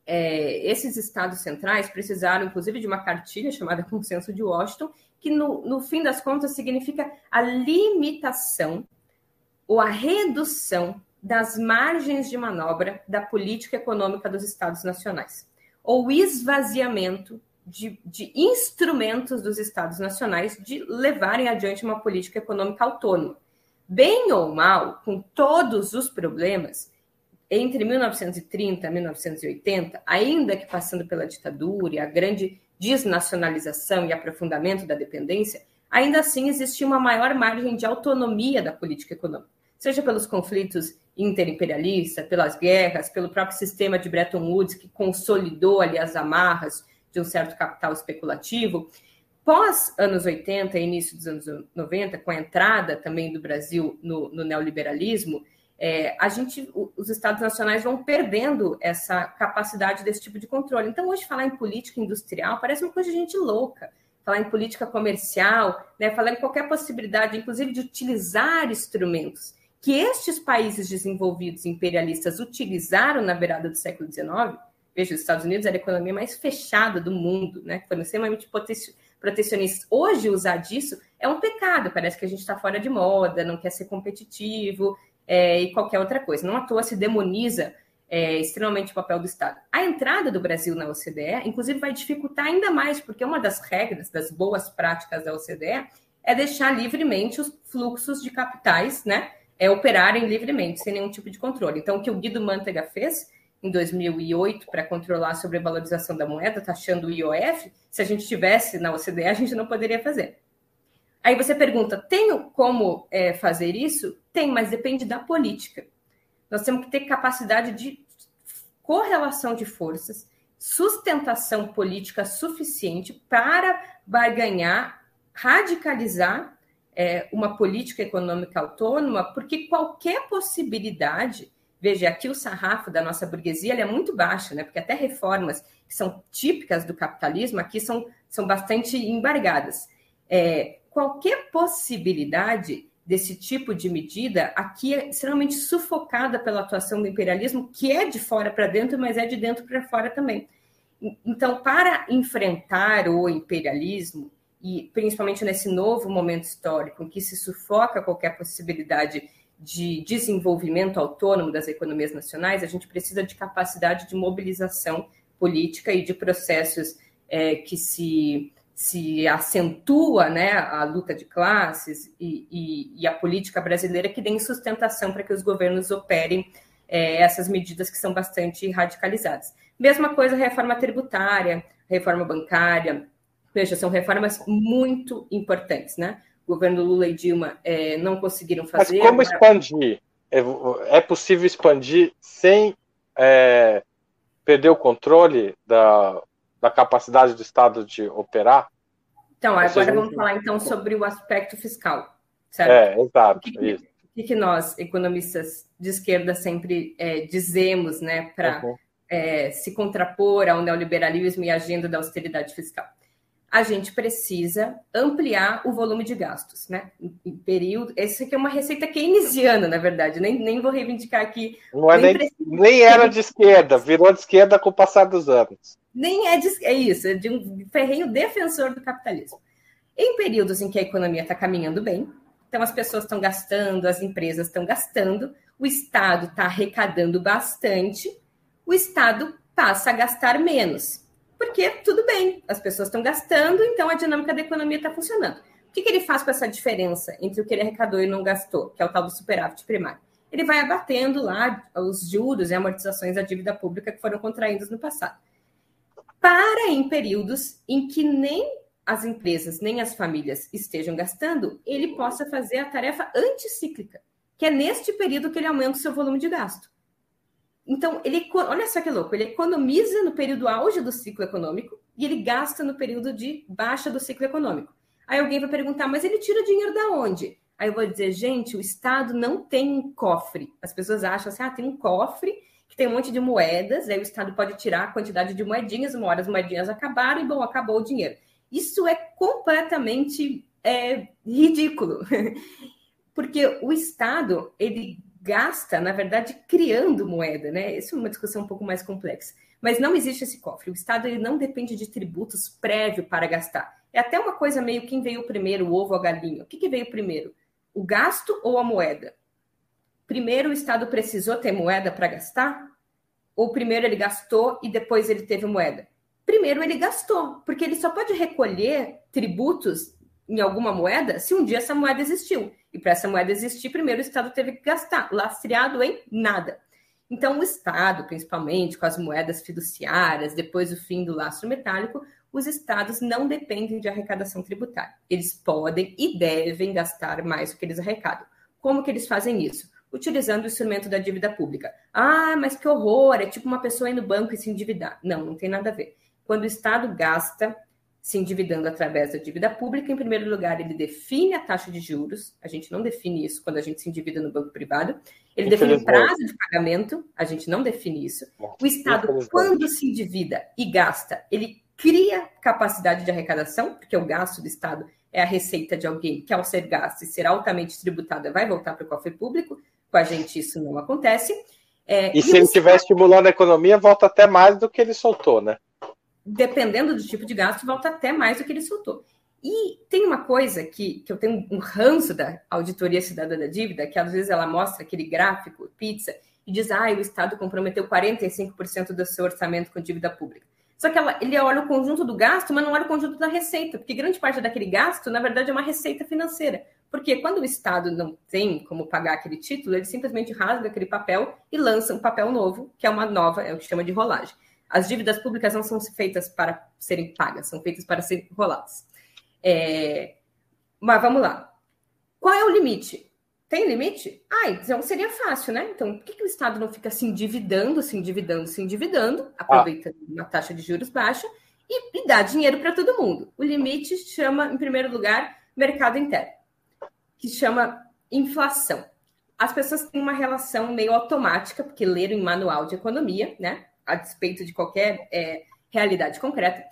é, esses estados centrais precisaram, inclusive, de uma cartilha chamada Consenso de Washington, que, no, no fim das contas, significa a limitação ou a redução das margens de manobra da política econômica dos estados nacionais, ou esvaziamento de, de, instrumentos dos estados nacionais de levarem adiante uma política econômica autônoma. Bem ou mal, com todos os problemas, entre 1930 e 1980, ainda que passando pela ditadura e a grande desnacionalização e aprofundamento da dependência, ainda assim existia uma maior margem de autonomia da política econômica, seja pelos conflitos interimperialistas, pelas guerras, pelo próprio sistema de Bretton Woods, que consolidou ali as amarras de um certo capital especulativo. Pós anos 80 e início dos anos 90, com a entrada também do Brasil no, no neoliberalismo, é, a gente, os estados nacionais vão perdendo essa capacidade desse tipo de controle. Então, hoje, falar em política industrial parece uma coisa de gente louca. Falar em política comercial, né, falar em qualquer possibilidade, inclusive de utilizar instrumentos que estes países desenvolvidos imperialistas utilizaram na beirada do século XIX. Veja, os Estados Unidos era a economia mais fechada do mundo, né? Foram extremamente protecionistas. Hoje, usar disso é um pecado. Parece que a gente está fora de moda, não quer ser competitivo, é, e qualquer outra coisa. Não à toa se demoniza é, extremamente o papel do Estado. A entrada do Brasil na OCDE, inclusive, vai dificultar ainda mais, porque uma das regras, das boas práticas da OCDE, é deixar livremente os fluxos de capitais, né, é, operarem livremente, sem nenhum tipo de controle. Então, o que o Guido Mantega fez em 2008 para controlar a sobrevalorização da moeda, taxando o IOF, se a gente tivesse na OCDE, a gente não poderia fazer. Aí você pergunta: tenho como é, fazer isso? Tem, mas depende da política. Nós temos que ter capacidade de correlação de forças, sustentação política suficiente para barganhar, radicalizar é, uma política econômica autônoma, porque qualquer possibilidade, veja, aqui o sarrafo da nossa burguesia é muito baixo, né? Porque até reformas que são típicas do capitalismo aqui são, são bastante embargadas. É, qualquer possibilidade desse tipo de medida aqui é extremamente sufocada pela atuação do imperialismo, que é de fora para dentro, mas é de dentro para fora também. Então, para enfrentar o imperialismo, e principalmente nesse novo momento histórico em que se sufoca qualquer possibilidade de desenvolvimento autônomo das economias nacionais, a gente precisa de capacidade de mobilização política e de processos é, que se se acentua né, a luta de classes e, e, e, a política brasileira que deem sustentação para que os governos operem é, essas medidas que são bastante radicalizadas. Mesma coisa reforma tributária, reforma bancária, veja, são reformas muito importantes, né? Governo Lula e Dilma é, não conseguiram fazer. Mas como expandir? É, é possível expandir sem é, perder o controle da, da capacidade do Estado de operar? Então, agora vamos falar então sobre o aspecto fiscal, certo? É, exato. O que, que, que nós, economistas de esquerda, sempre é, dizemos, né, para uhum. é, se contrapor ao neoliberalismo e à agenda da austeridade fiscal? A gente precisa ampliar o volume de gastos, né? Em período. Essa aqui é uma receita keynesiana, na verdade, nem, nem vou reivindicar aqui. Não é nem, nem era de esquerda, virou de esquerda com o passar dos anos nem é, de, é isso, é de um ferrenho defensor do capitalismo. Em períodos em que a economia está caminhando bem, Então, as pessoas estão gastando, as empresas estão gastando, o Estado está arrecadando bastante, o Estado passa a gastar menos. Porque tudo bem, as pessoas estão gastando, então a dinâmica da economia está funcionando. O que, que ele faz com essa diferença entre o que ele arrecadou e não gastou, que é o tal do superávit primário? Ele vai abatendo lá os juros e amortizações da dívida pública que foram contraídos no passado. Para em períodos em que nem as empresas nem as famílias estejam gastando, ele possa fazer a tarefa anticíclica, que é neste período que ele aumenta o seu volume de gasto. Então, ele, olha só que louco, ele economiza no período auge do ciclo econômico e ele gasta no período de baixa do ciclo econômico. Aí alguém vai perguntar, mas ele tira dinheiro da onde? Aí eu vou dizer, gente, o Estado não tem um cofre. As pessoas acham assim, ah, tem um cofre que tem um monte de moedas, aí o Estado pode tirar a quantidade de moedinhas, uma hora as moedinhas acabaram e, bom, acabou o dinheiro. Isso é completamente é, ridículo, porque o Estado, ele gasta, na verdade, criando moeda, né? Isso é uma discussão um pouco mais complexa. Mas não existe esse cofre. O Estado ele não depende de tributos prévio para gastar. É até uma coisa meio quem veio primeiro, o ovo ou a galinha. O que, que veio primeiro? O gasto ou a moeda? Primeiro o Estado precisou ter moeda para gastar? Ou primeiro ele gastou e depois ele teve moeda? Primeiro ele gastou, porque ele só pode recolher tributos em alguma moeda se um dia essa moeda existiu. E para essa moeda existir, primeiro o Estado teve que gastar, lastreado em nada. Então, o Estado, principalmente com as moedas fiduciárias, depois do fim do lastro metálico, os estados não dependem de arrecadação tributária. Eles podem e devem gastar mais do que eles arrecadam. Como que eles fazem isso? Utilizando o instrumento da dívida pública. Ah, mas que horror! É tipo uma pessoa ir no banco e se endividar. Não, não tem nada a ver. Quando o Estado gasta se endividando através da dívida pública, em primeiro lugar, ele define a taxa de juros, a gente não define isso quando a gente se endivida no banco privado, ele define o prazo de pagamento, a gente não define isso. O Estado, quando se endivida e gasta, ele cria capacidade de arrecadação, porque o gasto do Estado é a receita de alguém que, ao ser gasto e ser altamente tributada, vai voltar para o cofre público. Com a gente, isso não acontece. É, e, e, se ele estiver estimulando a economia, volta até mais do que ele soltou, né? Dependendo do tipo de gasto, volta até mais do que ele soltou. E tem uma coisa que, que eu tenho um ranço da Auditoria Cidadã da Dívida, que às vezes ela mostra aquele gráfico, pizza, e diz, ah, o Estado comprometeu 45% do seu orçamento com dívida pública. Só que ela, ele olha o conjunto do gasto, mas não olha o conjunto da receita, porque grande parte daquele gasto, na verdade, é uma receita financeira. Porque quando o Estado não tem como pagar aquele título, ele simplesmente rasga aquele papel e lança um papel novo, que é uma nova, é o que chama de rolagem. As dívidas públicas não são feitas para serem pagas, são feitas para serem roladas. É... Mas vamos lá. Qual é o limite? Tem limite? Ah, então seria fácil, né? Então, por que, que o Estado não fica se endividando, se endividando, se endividando, aproveitando ah. uma taxa de juros baixa e, e dá dinheiro para todo mundo? O limite chama, em primeiro lugar, mercado interno, que chama inflação. As pessoas têm uma relação meio automática, porque leram em manual de economia, né? A despeito de qualquer é, realidade concreta,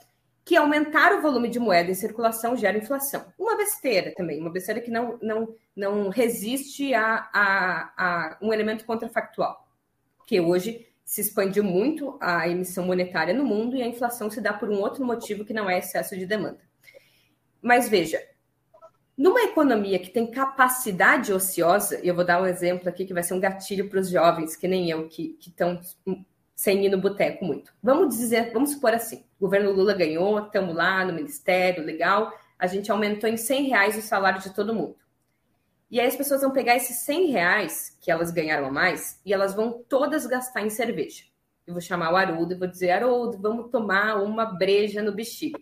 que aumentar o volume de moeda em circulação gera inflação. Uma besteira também, uma besteira que não, não, não resiste a, a, a um elemento contrafactual, que hoje se expandiu muito a emissão monetária no mundo e a inflação se dá por um outro motivo que não é excesso de demanda. Mas veja, numa economia que tem capacidade ociosa, e eu vou dar um exemplo aqui que vai ser um gatilho para os jovens, que nem eu, que estão sem ir no boteco muito. Vamos dizer, vamos supor assim: o governo Lula ganhou, estamos lá no ministério, legal, a gente aumentou em 100 reais o salário de todo mundo. E aí as pessoas vão pegar esses 100 reais que elas ganharam a mais e elas vão todas gastar em cerveja. Eu vou chamar o Haroldo e vou dizer: Haroldo, vamos tomar uma breja no bexiga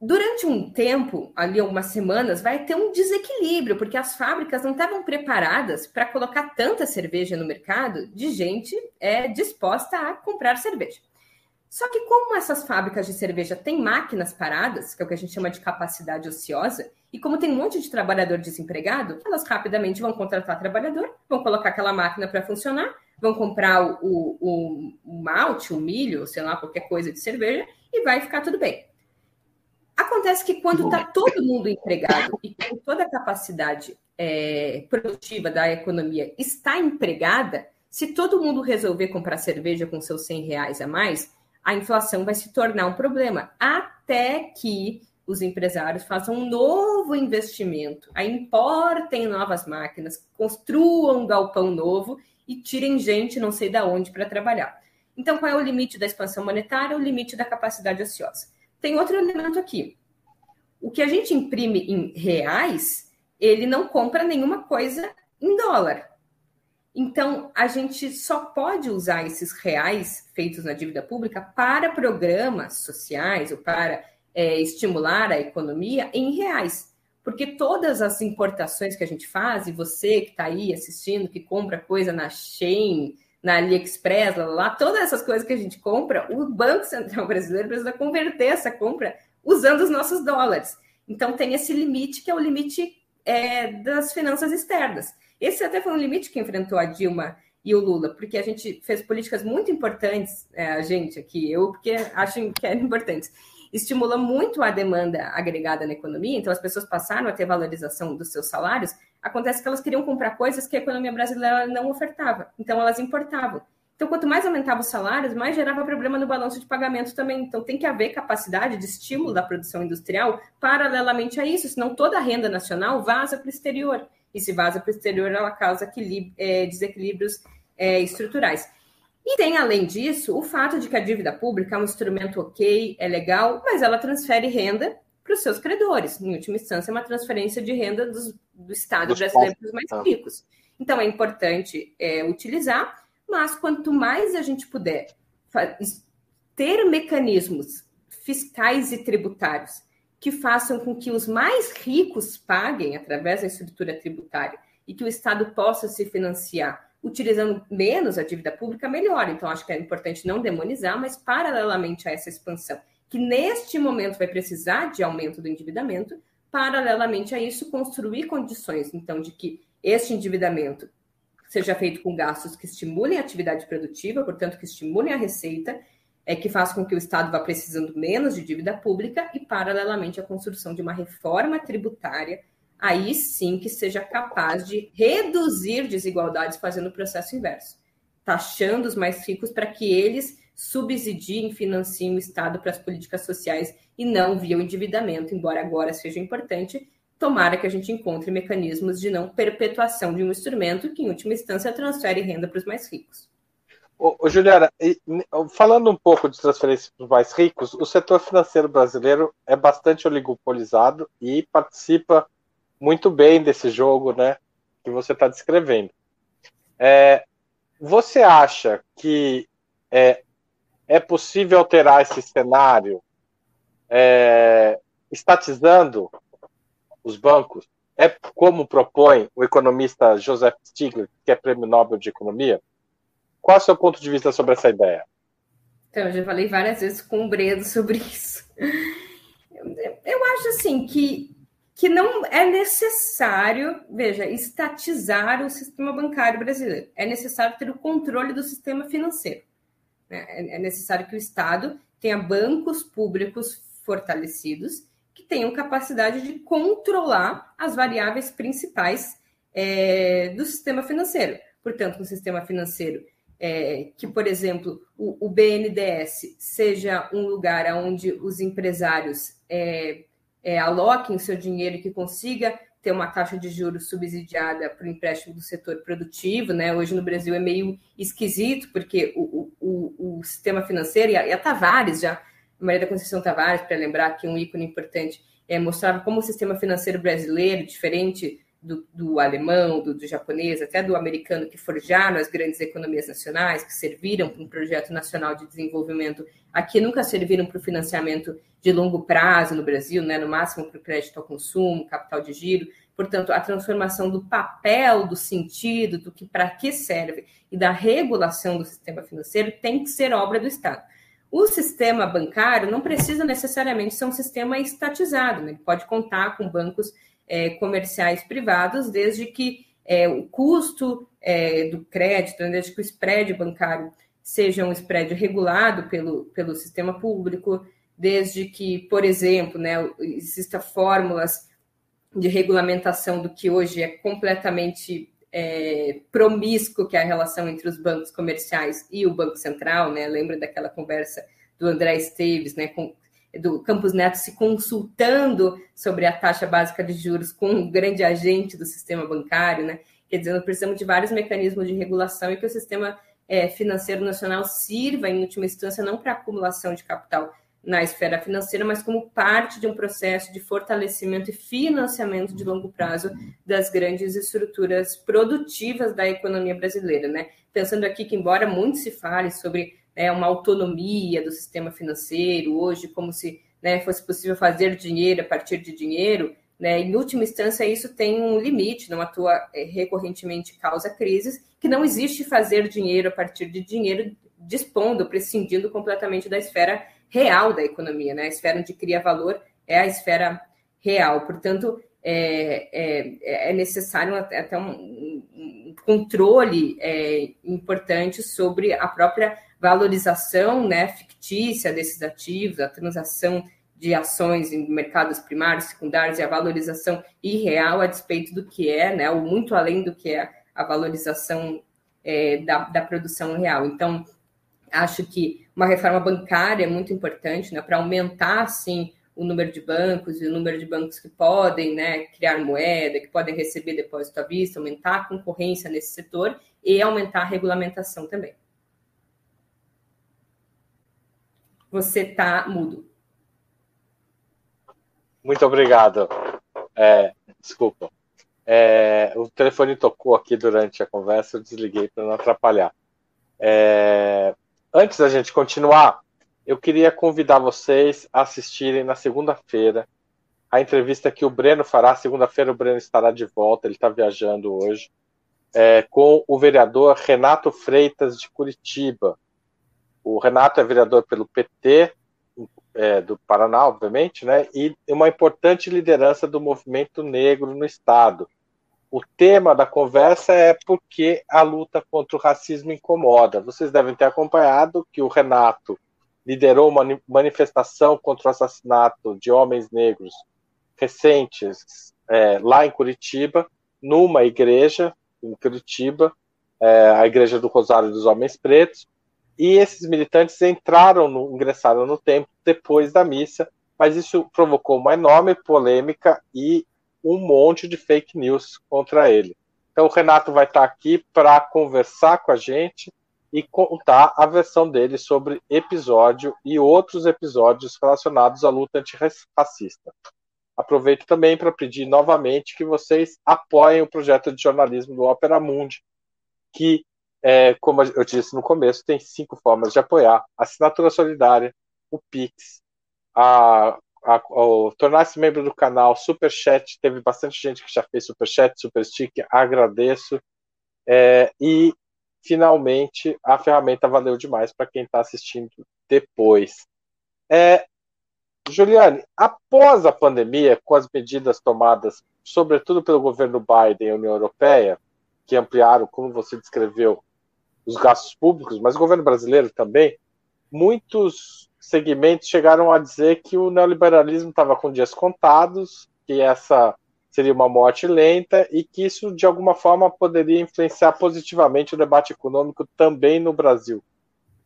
durante um tempo, ali algumas semanas, vai ter um desequilíbrio, porque as fábricas não estavam preparadas para colocar tanta cerveja no mercado de gente é, disposta a comprar cerveja. Só que como essas fábricas de cerveja têm máquinas paradas, que é o que a gente chama de capacidade ociosa, e como tem um monte de trabalhador desempregado, elas rapidamente vão contratar trabalhador, vão colocar aquela máquina para funcionar, vão comprar o, o, o malte, o milho, sei lá, qualquer coisa de cerveja, e vai ficar tudo bem. Acontece que quando está todo mundo empregado e toda a capacidade é, produtiva da economia está empregada, se todo mundo resolver comprar cerveja com seus 100 reais a mais, a inflação vai se tornar um problema, até que os empresários façam um novo investimento, aí importem novas máquinas, construam um galpão novo e tirem gente não sei da onde para trabalhar. Então, qual é o limite da expansão monetária? O limite da capacidade ociosa. Tem outro elemento aqui. O que a gente imprime em reais, ele não compra nenhuma coisa em dólar. Então, a gente só pode usar esses reais feitos na dívida pública para programas sociais ou para é, estimular a economia em reais. Porque todas as importações que a gente faz, e você que está aí assistindo, que compra coisa na Shein, na AliExpress, lá, lá, todas essas coisas que a gente compra, o Banco Central Brasileiro precisa converter essa compra usando os nossos dólares. Então, tem esse limite, que é o limite é, das finanças externas. Esse até foi um limite que enfrentou a Dilma e o Lula, porque a gente fez políticas muito importantes, é, a gente aqui, eu, porque acho que eram importantes. Estimula muito a demanda agregada na economia, então as pessoas passaram a ter valorização dos seus salários. Acontece que elas queriam comprar coisas que a economia brasileira não ofertava, então elas importavam. Então, quanto mais aumentava os salários, mais gerava problema no balanço de pagamento também. Então, tem que haver capacidade de estímulo da produção industrial paralelamente a isso, senão toda a renda nacional vaza para o exterior e se vaza para o exterior, ela causa é, desequilíbrios é, estruturais. E tem, além disso, o fato de que a dívida pública é um instrumento ok, é legal, mas ela transfere renda para os seus credores. Em última instância, é uma transferência de renda dos, do Estado dos brasileiro para os mais tá. ricos. Então, é importante é, utilizar, mas quanto mais a gente puder ter mecanismos fiscais e tributários que façam com que os mais ricos paguem através da estrutura tributária e que o Estado possa se financiar utilizando menos a dívida pública, melhor. Então, acho que é importante não demonizar, mas paralelamente a essa expansão, que neste momento vai precisar de aumento do endividamento, paralelamente a isso, construir condições, então, de que este endividamento seja feito com gastos que estimulem a atividade produtiva, portanto, que estimulem a receita é que faz com que o Estado vá precisando menos de dívida pública e, paralelamente, a construção de uma reforma tributária, aí sim que seja capaz de reduzir desigualdades fazendo o processo inverso, taxando os mais ricos para que eles subsidiem, financiem o Estado para as políticas sociais e não via o endividamento, embora agora seja importante, tomara que a gente encontre mecanismos de não perpetuação de um instrumento que, em última instância, transfere renda para os mais ricos. Ô, ô, Juliana, falando um pouco de transferência para os mais ricos, o setor financeiro brasileiro é bastante oligopolizado e participa muito bem desse jogo né, que você está descrevendo. É, você acha que é, é possível alterar esse cenário é, estatizando os bancos? É como propõe o economista Joseph Stiglitz, que é prêmio Nobel de Economia? Qual é o seu ponto de vista sobre essa ideia? Então, eu já falei várias vezes com o Bredo sobre isso. Eu acho assim que, que não é necessário, veja, estatizar o sistema bancário brasileiro. É necessário ter o controle do sistema financeiro. Né? É, é necessário que o Estado tenha bancos públicos fortalecidos que tenham capacidade de controlar as variáveis principais é, do sistema financeiro. Portanto, um sistema financeiro é, que, por exemplo, o, o, BNDES seja um lugar onde os empresários é, é, aloquem seu dinheiro e que consiga ter uma taxa de juros subsidiada para o empréstimo do setor produtivo, né? Hoje no Brasil é meio esquisito, porque o, o, o sistema financeiro, e a, e a Tavares já, Maria da Conceição Tavares, para lembrar que um ícone importante, é, mostrava como o sistema financeiro brasileiro, diferente do, do alemão, do, do, japonês, até do americano, que forjaram as grandes economias nacionais, que serviram para um projeto nacional de desenvolvimento, aqui nunca serviram para o financiamento de longo prazo no Brasil, né, no máximo para o crédito ao consumo, capital de giro. Portanto, a transformação do papel, do sentido, do que para que serve e da regulação do sistema financeiro tem que ser obra do Estado. O sistema bancário não precisa necessariamente ser um sistema estatizado, né? ele pode contar com bancos é, comerciais privados, desde que é, o custo é, do crédito, né, desde que o spread bancário seja um spread regulado pelo, pelo sistema público, desde que, por exemplo, né, exista fórmulas de regulamentação do que hoje é completamente é, promíscuo, que é a relação entre os bancos comerciais e o Banco Central, né? Lembra daquela conversa do André Esteves, né? Do Campos Neto se consultando sobre a taxa básica de juros com um grande agente do sistema bancário, né? Quer dizer, nós precisamos de vários mecanismos de regulação e que o sistema é, financeiro nacional sirva, em última instância, não para acumulação de capital na esfera financeira, mas como parte de um processo de fortalecimento e financiamento de longo prazo das grandes estruturas produtivas da economia brasileira, né? Pensando aqui que, embora muito se fale sobre né, uma autonomia do sistema financeiro hoje, como se né, fosse possível fazer dinheiro a partir de dinheiro, né, em última instância, isso tem um limite, não atua é, recorrentemente causa crises, que não existe fazer dinheiro a partir de dinheiro dispondo, prescindindo completamente da esfera real da economia, né? A esfera onde cria valor é a esfera real. Portanto, é, é, é necessário até um, um controle é, importante sobre a própria valorização né, fictícia desses ativos, a transação de ações em mercados primários, secundários e a valorização irreal a despeito do que é, né, ou muito além do que é a valorização é, da, da produção real. Então, acho que uma reforma bancária é muito importante né, para aumentar, assim, o número de bancos e o número de bancos que podem né, criar moeda, que podem receber depósito à vista, aumentar a concorrência nesse setor e aumentar a regulamentação também. Você está mudo. Muito obrigado. É, desculpa. É, o telefone tocou aqui durante a conversa, eu desliguei para não atrapalhar. É, antes da gente continuar, eu queria convidar vocês a assistirem na segunda-feira a entrevista que o Breno fará. Segunda-feira o Breno estará de volta, ele está viajando hoje, é, com o vereador Renato Freitas de Curitiba. O Renato é vereador pelo PT é, do Paraná, obviamente, né, e uma importante liderança do movimento negro no estado. O tema da conversa é porque a luta contra o racismo incomoda. Vocês devem ter acompanhado que o Renato liderou uma manifestação contra o assassinato de homens negros recentes é, lá em Curitiba, numa igreja em Curitiba, é, a Igreja do Rosário dos Homens Pretos, e esses militantes entraram, no, ingressaram no templo depois da missa, mas isso provocou uma enorme polêmica e um monte de fake news contra ele. Então o Renato vai estar aqui para conversar com a gente e contar a versão dele sobre episódio e outros episódios relacionados à luta antirracista. Aproveito também para pedir novamente que vocês apoiem o projeto de jornalismo do Opera Mundi, que, é, como eu disse no começo, tem cinco formas de apoiar: assinatura solidária, o Pix, a, a, tornar-se membro do canal, Super Chat, teve bastante gente que já fez Super Chat, Super Stick, agradeço. É, e finalmente a ferramenta valeu demais para quem está assistindo depois. É, Juliane, após a pandemia, com as medidas tomadas, sobretudo pelo governo Biden e União Europeia, que ampliaram, como você descreveu, os gastos públicos, mas o governo brasileiro também, muitos segmentos chegaram a dizer que o neoliberalismo estava com dias contados, que essa seria uma morte lenta e que isso, de alguma forma, poderia influenciar positivamente o debate econômico também no Brasil.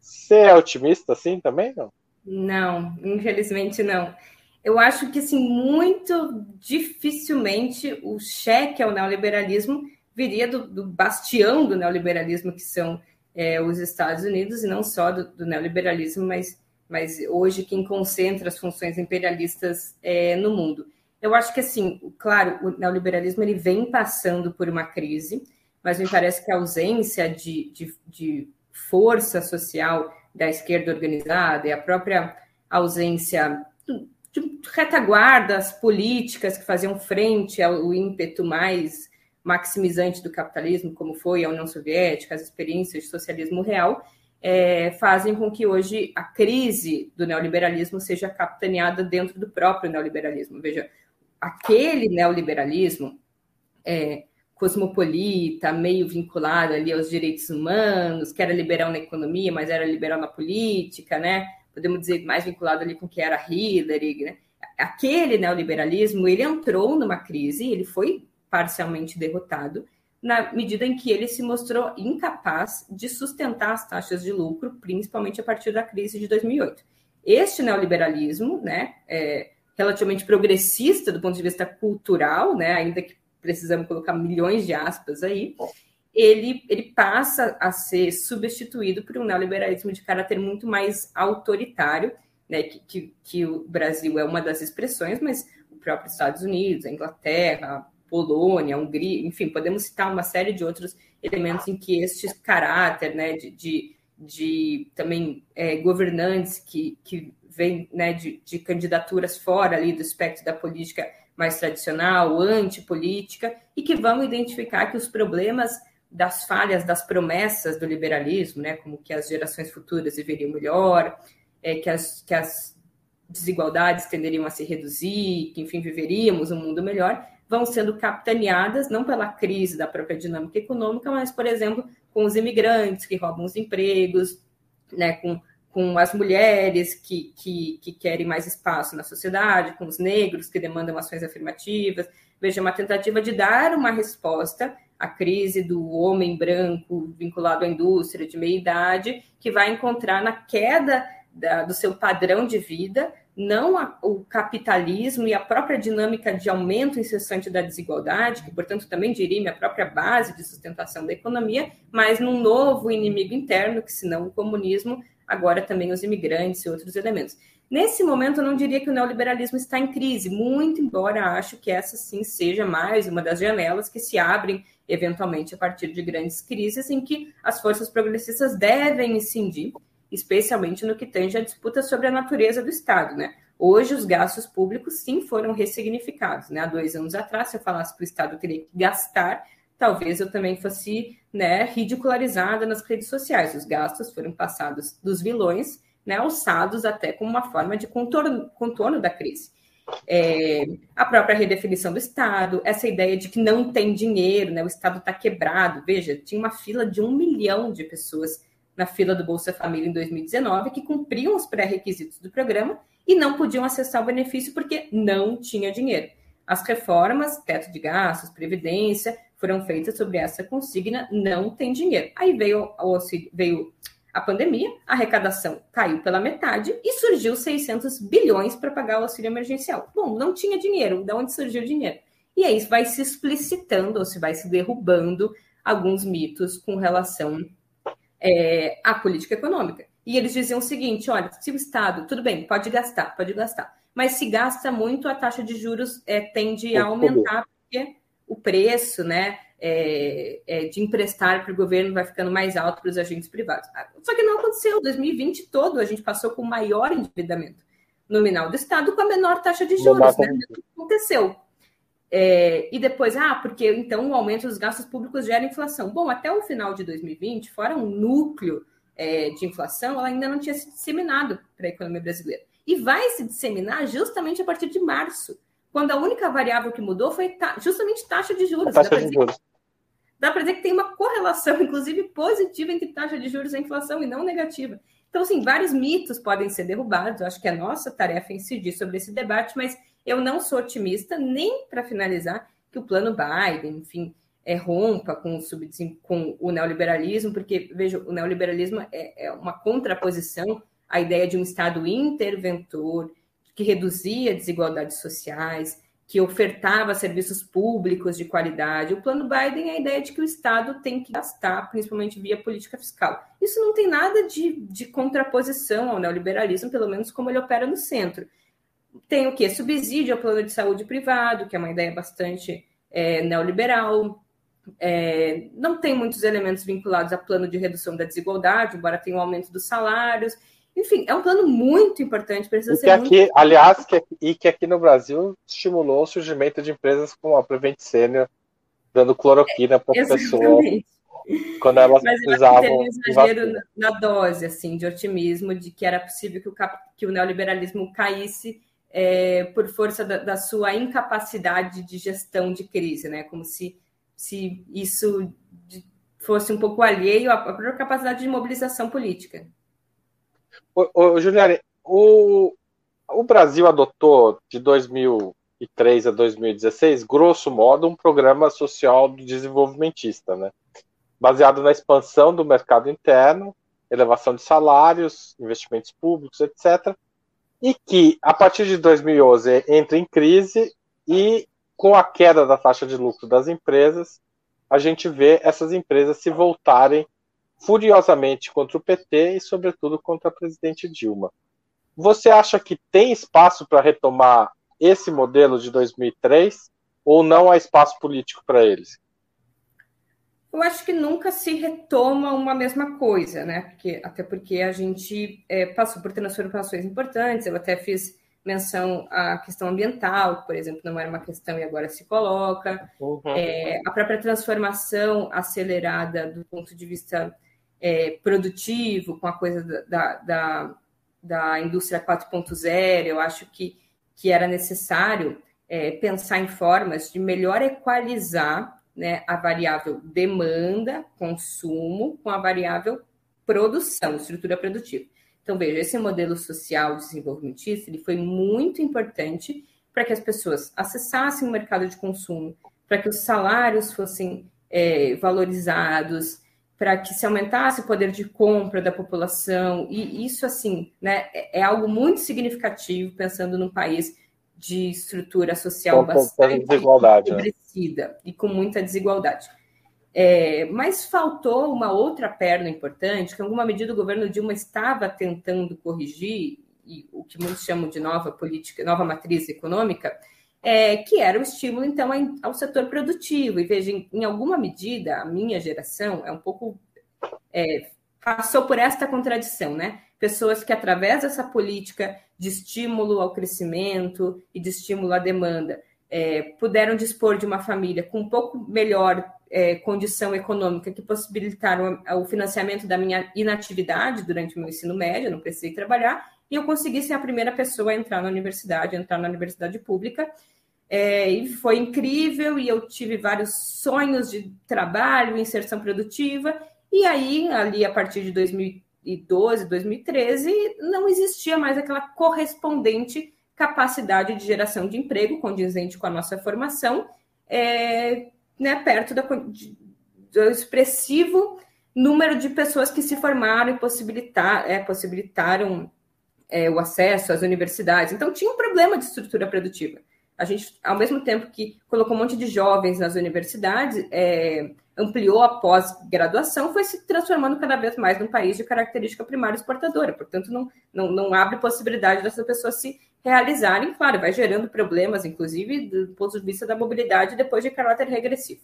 Você é otimista assim também, não? Não, infelizmente não. Eu acho que, assim, muito dificilmente o cheque ao neoliberalismo viria do, do bastião do neoliberalismo, que são é, os Estados Unidos, e não só do, do, neoliberalismo, mas, mas hoje quem concentra as funções imperialistas é, no mundo. Eu acho que, assim, claro, o neoliberalismo ele vem passando por uma crise, mas me parece que a ausência de, de, de força social da esquerda organizada e a própria ausência de retaguardas políticas que faziam frente ao ímpeto mais maximizante do capitalismo, como foi a União Soviética, as experiências de socialismo real, é, fazem com que hoje a crise do neoliberalismo seja capitaneada dentro do próprio neoliberalismo. Veja, aquele neoliberalismo é, cosmopolita, meio vinculado ali aos direitos humanos, que era liberal na economia, mas era liberal na política, né? Podemos dizer mais vinculado ali com o que era Hillary, né? Aquele neoliberalismo, ele entrou numa crise, ele foi parcialmente derrotado, na medida em que ele se mostrou incapaz de sustentar as taxas de lucro, principalmente a partir da crise de 2008. este neoliberalismo, né, é, relativamente progressista do ponto de vista cultural, né, ainda que precisamos colocar milhões de aspas aí, ele, ele passa a ser substituído por um neoliberalismo de caráter muito mais autoritário, né, que, que, que o Brasil é uma das expressões, mas o próprio Estados Unidos, a Inglaterra, Polônia, Hungria, enfim, podemos citar uma série de outros elementos em que este caráter né, de, de, de também é, governantes que, que vêm né, de, de candidaturas fora ali do espectro da política mais tradicional, antipolítica, e que vão identificar que os problemas das falhas das promessas do liberalismo, né, como que as gerações futuras viveriam melhor, é, que, as, que as desigualdades tenderiam a se reduzir, que, enfim, viveríamos um mundo melhor, vão sendo capitaneadas não pela crise da própria dinâmica econômica, mas, por exemplo, com os imigrantes que roubam os empregos, né, com, com as mulheres que, que, que querem mais espaço na sociedade, com os negros que demandam ações afirmativas. Veja, uma tentativa de dar uma resposta à crise do homem branco vinculado à indústria de meia idade, que vai encontrar na queda da, do seu padrão de vida não a, o capitalismo e a própria dinâmica de aumento incessante da desigualdade, que, portanto, também dirime a própria base de sustentação da economia, mas num novo inimigo interno, que, senão o comunismo, agora também os imigrantes e outros elementos. Nesse momento, eu não diria que o neoliberalismo está em crise, muito embora acho que essa sim seja mais uma das janelas que se abrem eventualmente a partir de grandes crises em que as forças progressistas devem incidir especialmente no que tange a disputa sobre a natureza do Estado, né? Hoje, os gastos públicos, sim, foram ressignificados, né? Há dois anos atrás, se eu falasse que o Estado teria que gastar, talvez eu também fosse né, ridicularizada nas redes sociais. Os gastos foram passados dos vilões, né, alçados até como uma forma de contorno, contorno da crise. É, a própria redefinição do Estado, essa ideia de que não tem dinheiro, né, o Estado está quebrado. Veja, tinha uma fila de um milhão de pessoas na fila do Bolsa Família em 2019 que cumpriam os pré-requisitos do programa e não podiam acessar o benefício porque não tinha dinheiro. As reformas, teto de gastos, previdência, foram feitas sobre essa consigna, não tem dinheiro. Aí veio, veio a pandemia, a arrecadação caiu pela metade e surgiu 600 bilhões para pagar o auxílio emergencial. Bom, não tinha dinheiro, de onde surgiu o dinheiro? E aí vai se explicitando ou se vai se derrubando alguns mitos com relação é, a política econômica. E eles diziam o seguinte: olha, se o Estado, tudo bem, pode gastar, pode gastar, mas se gasta muito, a taxa de juros é, tende a aumentar, porque o preço né, é, é, de emprestar para o governo vai ficando mais alto para os agentes privados. Só que não aconteceu. 2020 todo a gente passou com o maior endividamento nominal do Estado com a menor taxa de juros. Né? Aconteceu. É, e depois, ah, porque então o aumento dos gastos públicos gera inflação. Bom, até o final de 2020, fora um núcleo é, de inflação, ela ainda não tinha se disseminado para a economia brasileira. E vai se disseminar justamente a partir de março, quando a única variável que mudou foi ta justamente taxa de juros. Taxa de juros. Dá para dizer que tem uma correlação, inclusive positiva, entre taxa de juros e inflação e não negativa. Então, assim, vários mitos podem ser derrubados. Eu acho que é a nossa tarefa é incidir sobre esse debate, mas eu não sou otimista, nem para finalizar, que o plano Biden, enfim, é, rompa com o, com o neoliberalismo, porque, veja, o neoliberalismo é, é uma contraposição à ideia de um Estado interventor, que reduzia desigualdades sociais, que ofertava serviços públicos de qualidade. O plano Biden é a ideia de que o Estado tem que gastar, principalmente via política fiscal. Isso não tem nada de, de contraposição ao neoliberalismo, pelo menos como ele opera no centro. Tem o que? Subsídio ao plano de saúde privado, que é uma ideia bastante é, neoliberal. É, não tem muitos elementos vinculados a plano de redução da desigualdade, embora tenha um aumento dos salários. Enfim, é um plano muito importante, precisa e ser. Que aqui, muito... Aliás, que, e que aqui no Brasil estimulou o surgimento de empresas como a Prevent Senior, dando cloroquina para as pessoas quando elas Mas precisavam. Mas um exagero na dose assim, de otimismo de que era possível que o, que o neoliberalismo caísse é, por força da, da, sua incapacidade de gestão de crise, né? Como se, se isso fosse um pouco alheio à própria capacidade de mobilização política. Ô, Juliane, o, o Brasil adotou de 2003 a 2016, grosso modo, um programa social desenvolvimentista, né? Baseado na expansão do mercado interno, elevação de salários, investimentos públicos, etc., e que, a partir de 2011, entra em crise e, com a queda da taxa de lucro das empresas, a gente vê essas empresas se voltarem furiosamente contra o PT e, sobretudo, contra a presidente Dilma. Você acha que tem espaço para retomar esse modelo de 2003 ou não há espaço político para eles? Eu acho que nunca se retoma uma mesma coisa, né? Porque, até porque a gente é, passou por transformações importantes. Eu até fiz menção à questão ambiental, que, por exemplo, não era uma questão e agora se coloca. Uhum. É, a própria transformação acelerada do ponto de vista é, produtivo, com a coisa da, da, da indústria 4.0, eu acho que, que era necessário é, pensar em formas de melhor equalizar né, a variável demanda, consumo, com a variável produção, estrutura produtiva. Então, veja, esse modelo social desenvolvimentista ele foi muito importante para que as pessoas acessassem o mercado de consumo, para que os salários fossem é, valorizados, para que se aumentasse o poder de compra da população. E isso, assim, né, é, é algo muito significativo pensando num país de estrutura social com bastante desigualdade, né? e com muita desigualdade. É, mas faltou uma outra perna importante, que em alguma medida o governo Dilma estava tentando corrigir, e o que muitos chamam de nova política, nova matriz econômica, é, que era o estímulo, então, ao setor produtivo. E veja, em, em alguma medida, a minha geração é um pouco. É, passou por esta contradição, né? Pessoas que, através dessa política de estímulo ao crescimento e de estímulo à demanda, é, puderam dispor de uma família com um pouco melhor é, condição econômica que possibilitaram o financiamento da minha inatividade durante o meu ensino médio, não precisei trabalhar, e eu consegui ser a primeira pessoa a entrar na universidade, entrar na universidade pública, é, e foi incrível, e eu tive vários sonhos de trabalho, inserção produtiva, e aí, ali a partir de 2012, 2013, não existia mais aquela correspondente capacidade de geração de emprego condizente com a nossa formação, é, né, perto da, de, do expressivo número de pessoas que se formaram e possibilitar, é, possibilitaram é, o acesso às universidades. Então, tinha um problema de estrutura produtiva. A gente, ao mesmo tempo que colocou um monte de jovens nas universidades, é, ampliou a pós-graduação, foi se transformando cada vez mais num país de característica primária exportadora. Portanto, não, não, não abre possibilidade dessas pessoas se realizarem. Claro, vai gerando problemas, inclusive, do ponto de vista da mobilidade, depois de caráter regressivo.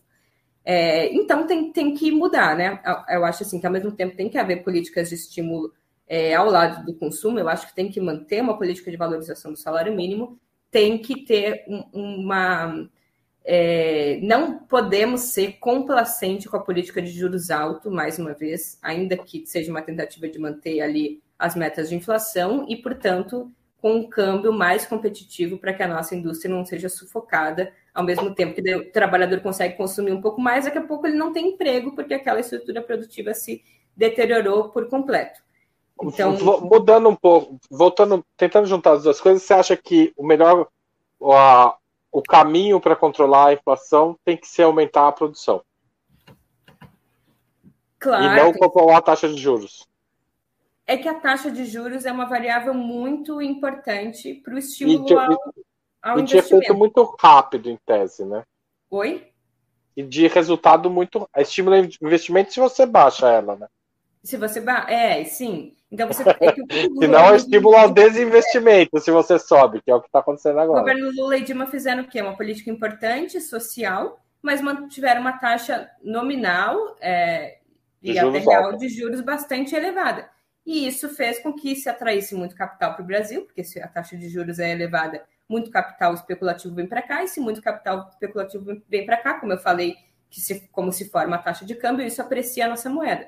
É, então, tem, tem que mudar, né? Eu acho assim que, ao mesmo tempo, tem que haver políticas de estímulo é, ao lado do consumo. Eu acho que tem que manter uma política de valorização do salário mínimo, tem que ter uma. É, não podemos ser complacente com a política de juros altos, mais uma vez, ainda que seja uma tentativa de manter ali as metas de inflação e, portanto, com um câmbio mais competitivo para que a nossa indústria não seja sufocada, ao mesmo tempo que o trabalhador consegue consumir um pouco mais, daqui a pouco ele não tem emprego porque aquela estrutura produtiva se deteriorou por completo. Então, mudando um pouco, voltando, tentando juntar as duas coisas, você acha que o melhor, o caminho para controlar a inflação tem que ser aumentar a produção? Claro. E não controlar a taxa de juros? É que a taxa de juros é uma variável muito importante para o estímulo de, ao, ao e de efeito muito rápido, em tese, né? Oi? E de resultado muito. Estímulo investimento se você baixa ela, né? Se você. Ba... É, sim. Então você é que o Senão é estímulo ao desinvestimento, se você sobe, que é o que está acontecendo agora. O governo Lula e Dilma fizeram o quê? Uma política importante, social, mas mantiveram uma taxa nominal é, e até real de juros bastante elevada. E isso fez com que se atraísse muito capital para o Brasil, porque se a taxa de juros é elevada, muito capital especulativo vem para cá, e se muito capital especulativo vem para cá, como eu falei, que se, como se forma a taxa de câmbio, isso aprecia a nossa moeda.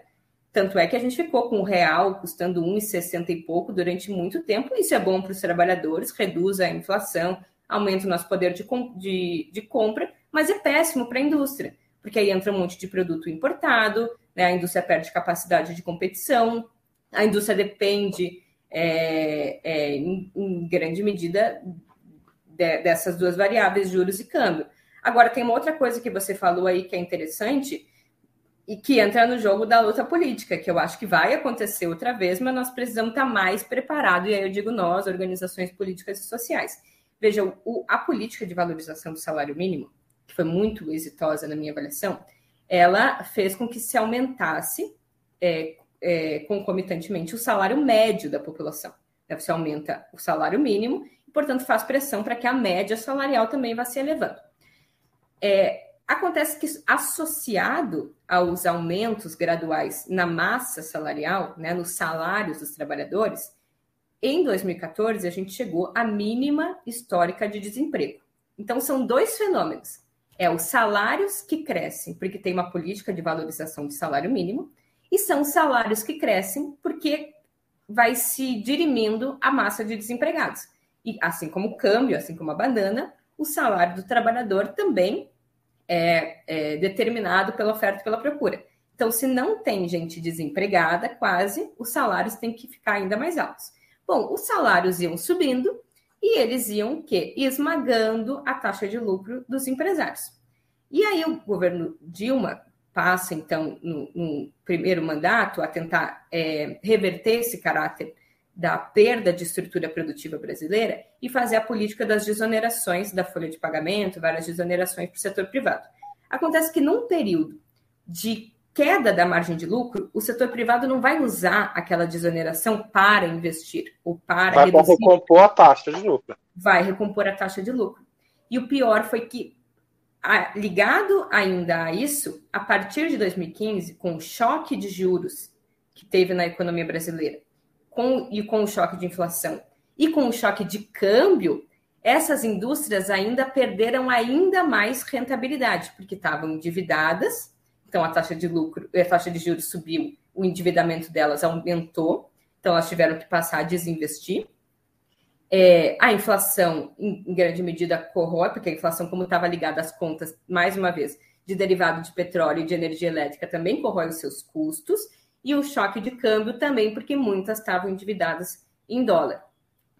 Tanto é que a gente ficou com o real custando 1,60 e pouco durante muito tempo. Isso é bom para os trabalhadores, reduz a inflação, aumenta o nosso poder de, de, de compra, mas é péssimo para a indústria, porque aí entra um monte de produto importado, né? a indústria perde capacidade de competição, a indústria depende, é, é, em, em, grande medida, de, dessas duas variáveis, juros e câmbio. Agora, tem uma outra coisa que você falou aí que é interessante, e que entra no jogo da luta política, que eu acho que vai acontecer outra vez, mas nós precisamos estar mais preparados, e aí eu digo nós, organizações políticas e sociais. Vejam, o, a política de valorização do salário mínimo, que foi muito exitosa na minha avaliação, ela fez com que se aumentasse é, é, concomitantemente o salário médio da população. Né? Você aumenta o salário mínimo e, portanto, faz pressão para que a média salarial também vá se elevando. É, Acontece que, associado aos aumentos graduais na massa salarial, né, nos salários dos trabalhadores, em 2014 a gente chegou à mínima histórica de desemprego. Então, são dois fenômenos. É os salários que crescem porque tem uma política de valorização do salário mínimo, e são os salários que crescem porque vai se dirimindo a massa de desempregados. E assim como o câmbio, assim como a banana, o salário do trabalhador também é, é determinado pela oferta e pela procura. Então, se não tem gente desempregada, quase, os salários têm que ficar ainda mais altos. Bom, os salários iam subindo e eles iam que esmagando a taxa de lucro dos empresários. E aí o governo Dilma passa, então, no, no primeiro mandato, a tentar é, reverter esse caráter da perda de estrutura produtiva brasileira e fazer a política das desonerações da folha de pagamento, várias desonerações para o setor privado. Acontece que num período de queda da margem de lucro, o setor privado não vai usar aquela desoneração para investir ou para vai reduzir. recompor a taxa de lucro. Vai recompor a taxa de lucro. E o pior foi que, ligado ainda a isso, a partir de 2015, com o choque de juros que teve na economia brasileira, com, e com o choque de inflação e com o choque de câmbio, essas indústrias ainda perderam ainda mais rentabilidade, porque estavam endividadas, então a taxa de lucro, a taxa de juros subiu, o endividamento delas aumentou, então elas tiveram que passar a desinvestir. É, a inflação, em, em grande medida, corrói, porque a inflação, como estava ligada às contas, mais uma vez, de derivado de petróleo e de energia elétrica, também corrói os seus custos e o choque de câmbio também, porque muitas estavam endividadas em dólar.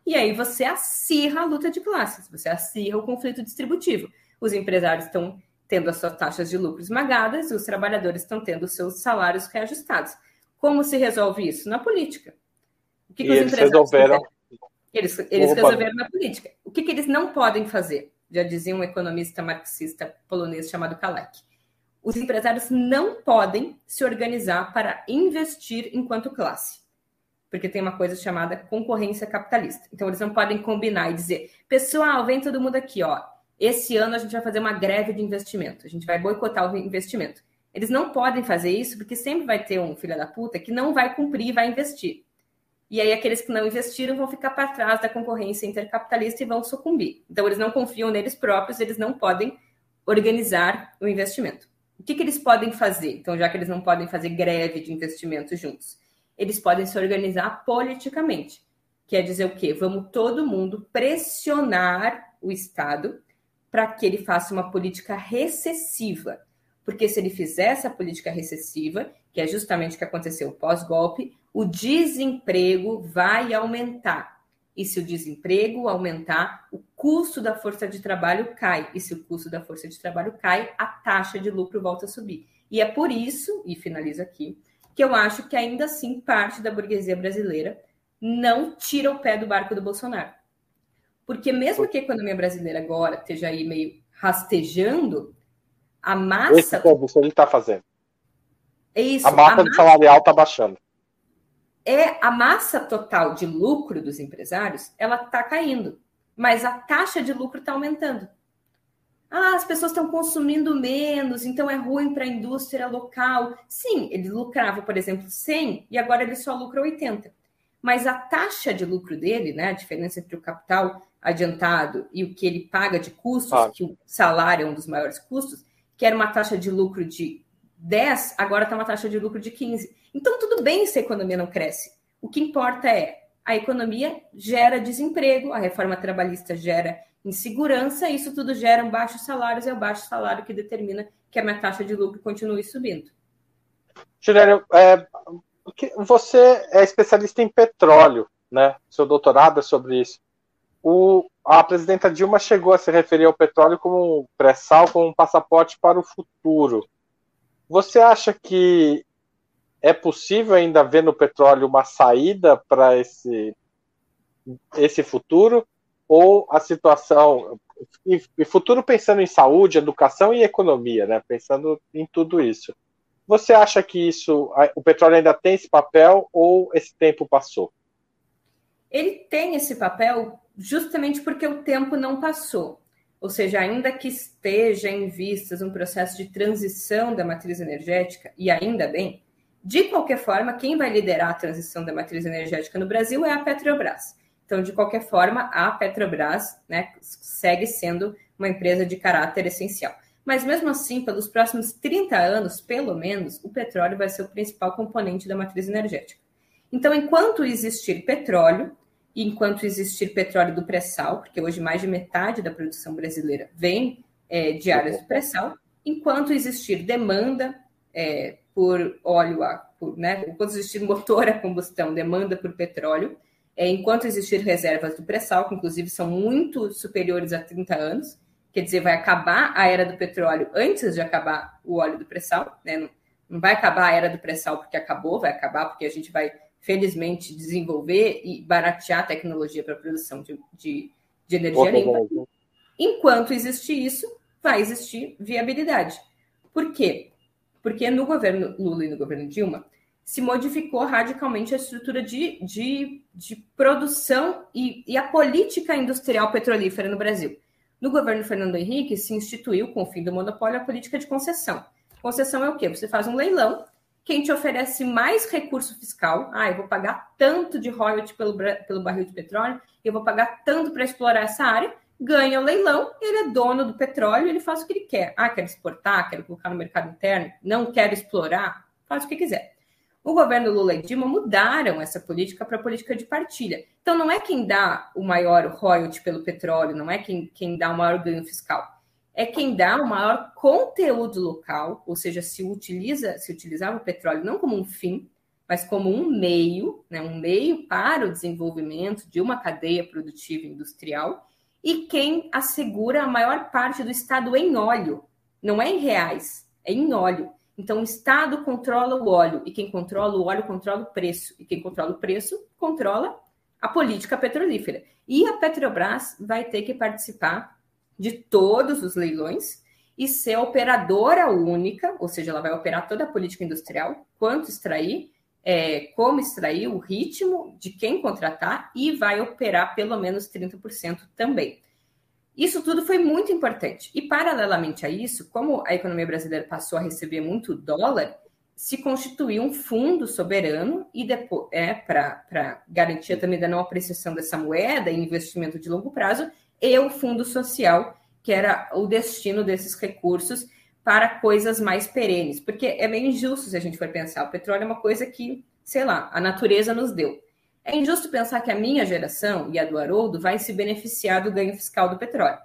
E aí você acirra a luta de classes, você acirra o conflito distributivo. Os empresários estão tendo as suas taxas de lucro esmagadas e os trabalhadores estão tendo os seus salários reajustados. Como se resolve isso? Na política. O que, que os eles empresários resolveram? Eles, eles resolveram na política. O que, que eles não podem fazer? Já dizia um economista marxista polonês chamado Kalek os empresários não podem se organizar para investir enquanto classe, porque tem uma coisa chamada concorrência capitalista. Então, eles não podem combinar e dizer, pessoal, vem todo mundo aqui, ó. Esse ano a gente vai fazer uma greve de investimento, a gente vai boicotar o investimento. Eles não podem fazer isso porque sempre vai ter um filho da puta que não vai cumprir e vai investir. E aí aqueles que não investiram vão ficar para trás da concorrência intercapitalista e vão sucumbir. Então eles não confiam neles próprios, eles não podem organizar o investimento. O que, que eles podem fazer? Então, já que eles não podem fazer greve de investimento juntos, eles podem se organizar politicamente. Quer dizer o quê? Vamos todo mundo pressionar o Estado para que ele faça uma política recessiva. Porque se ele fizer essa política recessiva, que é justamente o que aconteceu pós-golpe, o desemprego vai aumentar. E se o desemprego aumentar, o custo da força de trabalho cai. E se o custo da força de trabalho cai, a taxa de lucro volta a subir. E é por isso, e finalizo aqui, que eu acho que ainda assim parte da burguesia brasileira não tira o pé do barco do Bolsonaro. Porque mesmo que a economia brasileira agora esteja aí meio rastejando, a massa. Esse serviço ele está fazendo. É isso, a massa, a massa... salarial está baixando é a massa total de lucro dos empresários, ela está caindo, mas a taxa de lucro está aumentando. Ah, as pessoas estão consumindo menos, então é ruim para a indústria local. Sim, ele lucrava, por exemplo, 100 e agora ele só lucra 80. Mas a taxa de lucro dele, né, a diferença entre o capital adiantado e o que ele paga de custos, ah. que o salário é um dos maiores custos, que era uma taxa de lucro de 10, agora está uma taxa de lucro de 15. Então, tudo bem se a economia não cresce. O que importa é a economia gera desemprego, a reforma trabalhista gera insegurança, isso tudo gera baixos salários, é o baixo salário que determina que a minha taxa de lucro continue subindo. Juliana, é, você é especialista em petróleo, né? Seu doutorado é sobre isso. O, a presidenta Dilma chegou a se referir ao petróleo como um pré-sal, como um passaporte para o futuro. Você acha que é possível ainda ver no petróleo uma saída para esse, esse futuro? Ou a situação. E futuro pensando em saúde, educação e economia, né? Pensando em tudo isso. Você acha que isso, o petróleo ainda tem esse papel ou esse tempo passou? Ele tem esse papel justamente porque o tempo não passou. Ou seja, ainda que esteja em vistas um processo de transição da matriz energética, e ainda bem, de qualquer forma, quem vai liderar a transição da matriz energética no Brasil é a Petrobras. Então, de qualquer forma, a Petrobras né, segue sendo uma empresa de caráter essencial. Mas mesmo assim, pelos próximos 30 anos, pelo menos, o petróleo vai ser o principal componente da matriz energética. Então, enquanto existir petróleo, enquanto existir petróleo do pré-sal, porque hoje mais de metade da produção brasileira vem é, de áreas do pré-sal, enquanto existir demanda é, por óleo, a, por, né, enquanto existir motor a combustão, demanda por petróleo, é, enquanto existir reservas do pré-sal, que inclusive são muito superiores a 30 anos, quer dizer, vai acabar a era do petróleo antes de acabar o óleo do pré-sal, né? Não, não vai acabar a era do pré-sal porque acabou, vai acabar porque a gente vai felizmente, desenvolver e baratear a tecnologia para a produção de, de, de energia limpa. Enquanto existir isso, vai existir viabilidade. Por quê? Porque no governo Lula e no governo Dilma se modificou radicalmente a estrutura de, de, de produção e, e a política industrial petrolífera no Brasil. No governo Fernando Henrique, se instituiu, com o fim do monopólio, a política de concessão. Concessão é o quê? Você faz um leilão quem te oferece mais recurso fiscal, ah, eu vou pagar tanto de royalty pelo, pelo barril de petróleo, eu vou pagar tanto para explorar essa área, ganha o leilão, ele é dono do petróleo, ele faz o que ele quer. Ah, quer exportar, quer colocar no mercado interno, não quer explorar, faz o que quiser. O governo Lula e Dilma mudaram essa política para política de partilha. Então, não é quem dá o maior royalty pelo petróleo, não é quem, quem dá o maior ganho fiscal é quem dá o maior conteúdo local, ou seja, se utiliza, se utilizava o petróleo não como um fim, mas como um meio, né, um meio para o desenvolvimento de uma cadeia produtiva industrial, e quem assegura a maior parte do Estado em óleo, não é em reais, é em óleo. Então, o Estado controla o óleo, e quem controla o óleo controla o preço, e quem controla o preço controla a política petrolífera. E a Petrobras vai ter que participar de todos os leilões e ser operadora única, ou seja, ela vai operar toda a política industrial, quanto extrair, é, como extrair, o ritmo de quem contratar e vai operar pelo menos 30% também. Isso tudo foi muito importante. E, paralelamente a isso, como a economia brasileira passou a receber muito dólar, se constituiu um fundo soberano e depois é para garantia também da não apreciação dessa moeda e investimento de longo prazo e o fundo social, que era o destino desses recursos para coisas mais perenes, porque é meio injusto se a gente for pensar. O petróleo é uma coisa que, sei lá, a natureza nos deu. É injusto pensar que a minha geração e a do Haroldo vai se beneficiar do ganho fiscal do petróleo.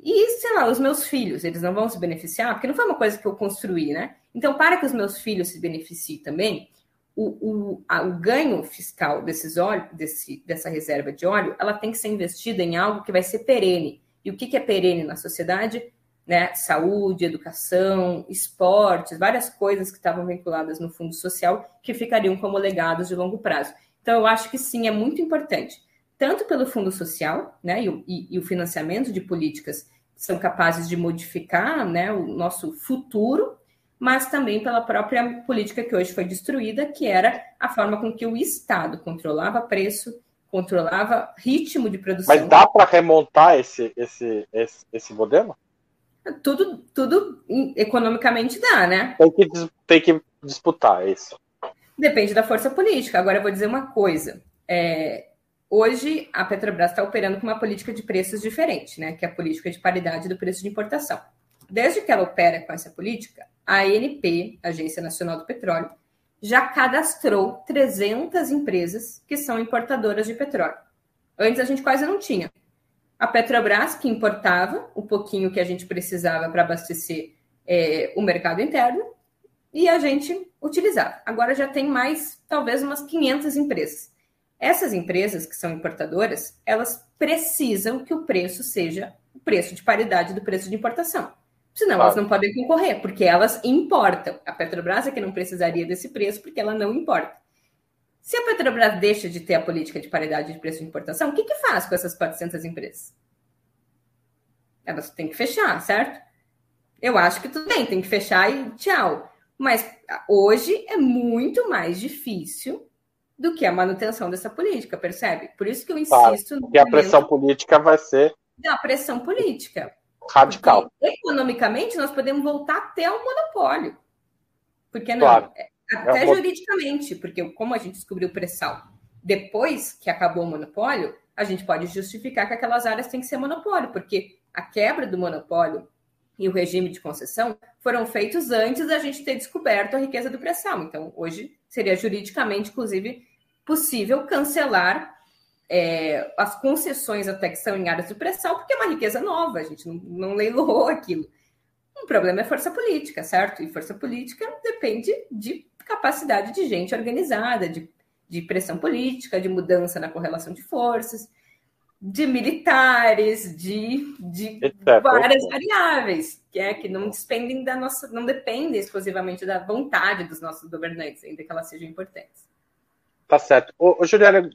E, sei lá, os meus filhos, eles não vão se beneficiar, porque não foi uma coisa que eu construí, né? Então, para que os meus filhos se beneficiem também, o, o, a, o ganho fiscal desses óleo, desse, dessa reserva de óleo, ela tem que ser investida em algo que vai ser perene. E o que, que é perene na sociedade? Né? Saúde, educação, esportes, várias coisas que estavam vinculadas no fundo social que ficariam como legados de longo prazo. Então, eu acho que sim, é muito importante, tanto pelo fundo social, né, e, e, e o financiamento de políticas são capazes de modificar né, o nosso futuro mas também pela própria política que hoje foi destruída, que era a forma com que o Estado controlava preço, controlava ritmo de produção. Mas dá para remontar esse, esse, esse, esse modelo? Tudo, tudo economicamente dá, né? Tem que, tem que disputar isso. Depende da força política. Agora eu vou dizer uma coisa. É, hoje a Petrobras está operando com uma política de preços diferente, né? Que é a política de paridade do preço de importação. Desde que ela opera com essa política, a ANP, Agência Nacional do Petróleo, já cadastrou 300 empresas que são importadoras de petróleo. Antes a gente quase não tinha. A Petrobras, que importava o pouquinho que a gente precisava para abastecer é, o mercado interno, e a gente utilizava. Agora já tem mais, talvez, umas 500 empresas. Essas empresas que são importadoras, elas precisam que o preço seja o preço de paridade do preço de importação. Senão elas não podem concorrer, porque elas importam. A Petrobras é que não precisaria desse preço, porque ela não importa. Se a Petrobras deixa de ter a política de paridade de preço de importação, o que, que faz com essas 400 empresas? Elas têm que fechar, certo? Eu acho que tudo bem, tem que fechar e tchau. Mas hoje é muito mais difícil do que a manutenção dessa política, percebe? Por isso que eu insisto. Claro, que a pressão política vai ser. Da pressão política. Radical. Porque, economicamente, nós podemos voltar até o monopólio. Porque não? Claro. É, até é juridicamente, porque como a gente descobriu o pré-sal depois que acabou o monopólio, a gente pode justificar que aquelas áreas têm que ser monopólio, porque a quebra do monopólio e o regime de concessão foram feitos antes da gente ter descoberto a riqueza do pré-sal. Então, hoje seria juridicamente, inclusive, possível cancelar é, as concessões até que são em áreas do pré-sal, porque é uma riqueza nova, a gente não, não leiloou aquilo. O problema é força política, certo? E força política depende de capacidade de gente organizada, de, de pressão política, de mudança na correlação de forças de militares, de, de várias variáveis, que é que não dependem da nossa, não dependem exclusivamente da vontade dos nossos governantes, ainda que elas sejam importantes. Tá certo. Ô, ô Juliana,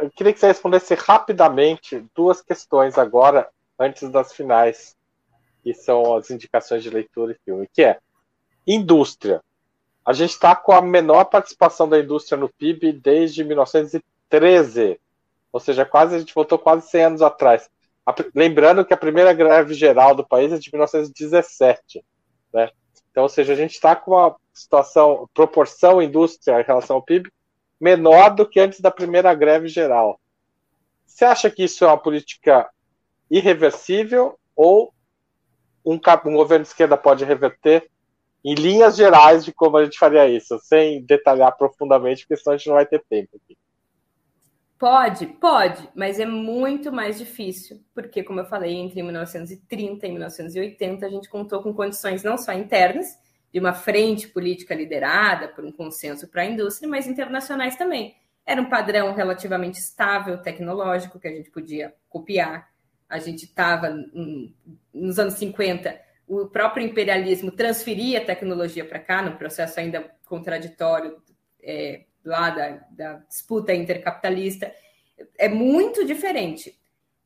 eu queria que você respondesse rapidamente duas questões agora, antes das finais, que são as indicações de leitura e filme, que é indústria. A gente está com a menor participação da indústria no PIB desde 1913 ou seja, quase a gente voltou quase 100 anos atrás. Lembrando que a primeira greve geral do país é de 1917, né? Então, ou seja, a gente está com uma situação, proporção indústria em relação ao PIB menor do que antes da primeira greve geral. Você acha que isso é uma política irreversível ou um, um governo de esquerda pode reverter em linhas gerais de como a gente faria isso, sem detalhar profundamente, porque senão a gente não vai ter tempo aqui. Pode, pode, mas é muito mais difícil, porque, como eu falei, entre 1930 e 1980, a gente contou com condições não só internas, de uma frente política liderada por um consenso para a indústria, mas internacionais também. Era um padrão relativamente estável tecnológico que a gente podia copiar. A gente estava, nos anos 50, o próprio imperialismo transferia tecnologia para cá, num processo ainda contraditório é, lá da, da disputa intercapitalista, é muito diferente.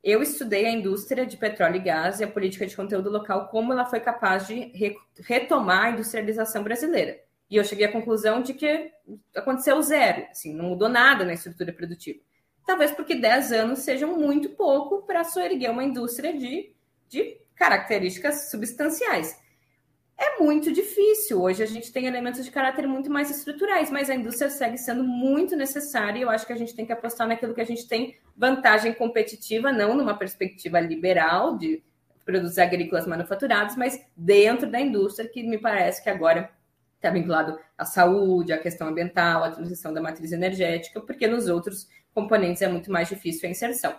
Eu estudei a indústria de petróleo e gás e a política de conteúdo local, como ela foi capaz de re retomar a industrialização brasileira. E eu cheguei à conclusão de que aconteceu zero, assim, não mudou nada na estrutura produtiva. Talvez porque 10 anos sejam muito pouco para soerguer uma indústria de, de características substanciais. É muito difícil. Hoje a gente tem elementos de caráter muito mais estruturais, mas a indústria segue sendo muito necessária e eu acho que a gente tem que apostar naquilo que a gente tem vantagem competitiva, não numa perspectiva liberal de produtos agrícolas manufaturados, mas dentro da indústria, que me parece que agora está vinculado à saúde, à questão ambiental, à transição da matriz energética, porque nos outros componentes é muito mais difícil a inserção.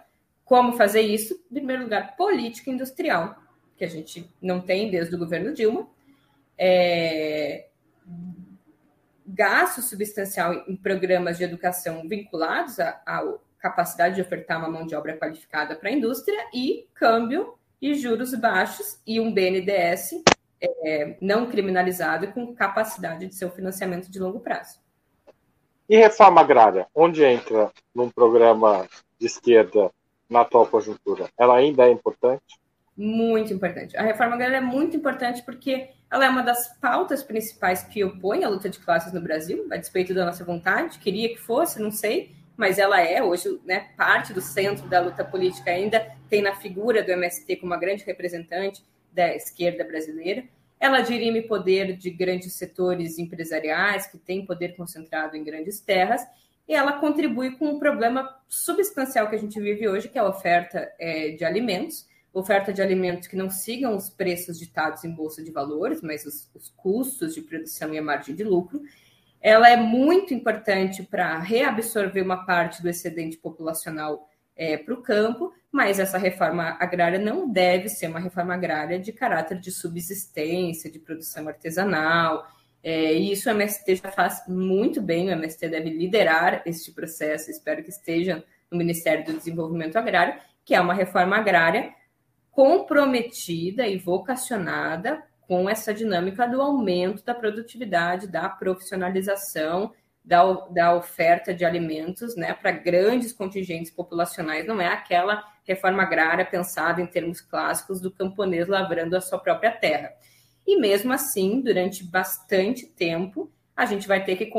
Como fazer isso? Em primeiro lugar, política industrial, que a gente não tem desde o governo Dilma, é, gasto substancial em programas de educação vinculados à, capacidade de ofertar uma mão de obra qualificada para a indústria e câmbio e juros baixos e um BNDES é, não criminalizado com capacidade de seu financiamento de longo prazo. E reforma agrária, onde entra num programa de esquerda na atual conjuntura? Ela ainda é importante? Muito importante. A reforma agrária é muito importante porque ela é uma das pautas principais que opõe a luta de classes no Brasil, a despeito da nossa vontade. Queria que fosse, não sei, mas ela é hoje né, parte do centro da luta política ainda, tem na figura do MST como uma grande representante da esquerda brasileira. Ela dirime poder de grandes setores empresariais que têm poder concentrado em grandes terras e ela contribui com um problema substancial que a gente vive hoje, que é a oferta é, de alimentos oferta de alimentos que não sigam os preços ditados em bolsa de valores, mas os, os custos de produção e a margem de lucro. Ela é muito importante para reabsorver uma parte do excedente populacional é, para o campo, mas essa reforma agrária não deve ser uma reforma agrária de caráter de subsistência, de produção artesanal. É, e isso o MST já faz muito bem, o MST deve liderar este processo, espero que esteja no Ministério do Desenvolvimento Agrário, que é uma reforma agrária comprometida e vocacionada com essa dinâmica do aumento da produtividade, da profissionalização, da, da oferta de alimentos né, para grandes contingentes populacionais, não é aquela reforma agrária pensada em termos clássicos do camponês lavrando a sua própria terra. E mesmo assim, durante bastante tempo, a gente vai ter que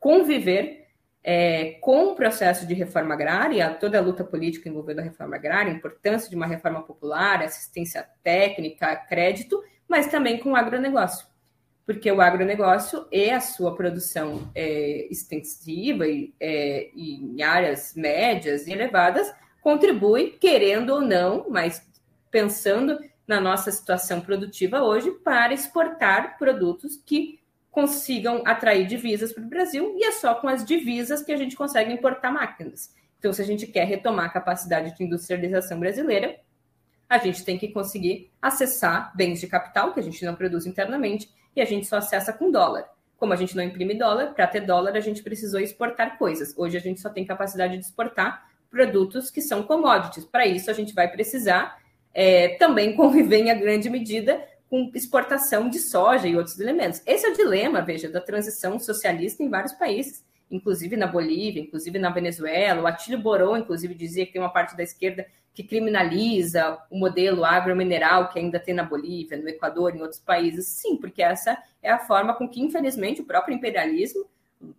conviver é, com o processo de reforma agrária, toda a luta política envolvendo a reforma agrária, a importância de uma reforma popular, assistência técnica, crédito, mas também com o agronegócio. Porque o agronegócio e a sua produção é, extensiva e, é, em áreas médias e elevadas contribui, querendo ou não, mas pensando na nossa situação produtiva hoje, para exportar produtos que consigam atrair divisas para o Brasil, e é só com as divisas que a gente consegue importar máquinas. Então, se a gente quer retomar a capacidade de industrialização brasileira, a gente tem que conseguir acessar bens de capital que a gente não produz internamente e a gente só acessa com dólar. Como a gente não imprime dólar, para ter dólar a gente precisou exportar coisas. Hoje a gente só tem capacidade de exportar produtos que são commodities. Para isso a gente vai precisar é, também conviver em grande medida com exportação de soja e outros elementos. Esse é o dilema, veja, da transição socialista em vários países, inclusive na Bolívia, inclusive na Venezuela. O Atílio Boron, inclusive, dizia que tem uma parte da esquerda que criminaliza o modelo agromineral que ainda tem na Bolívia, no Equador, em outros países. Sim, porque essa é a forma com que, infelizmente, o próprio imperialismo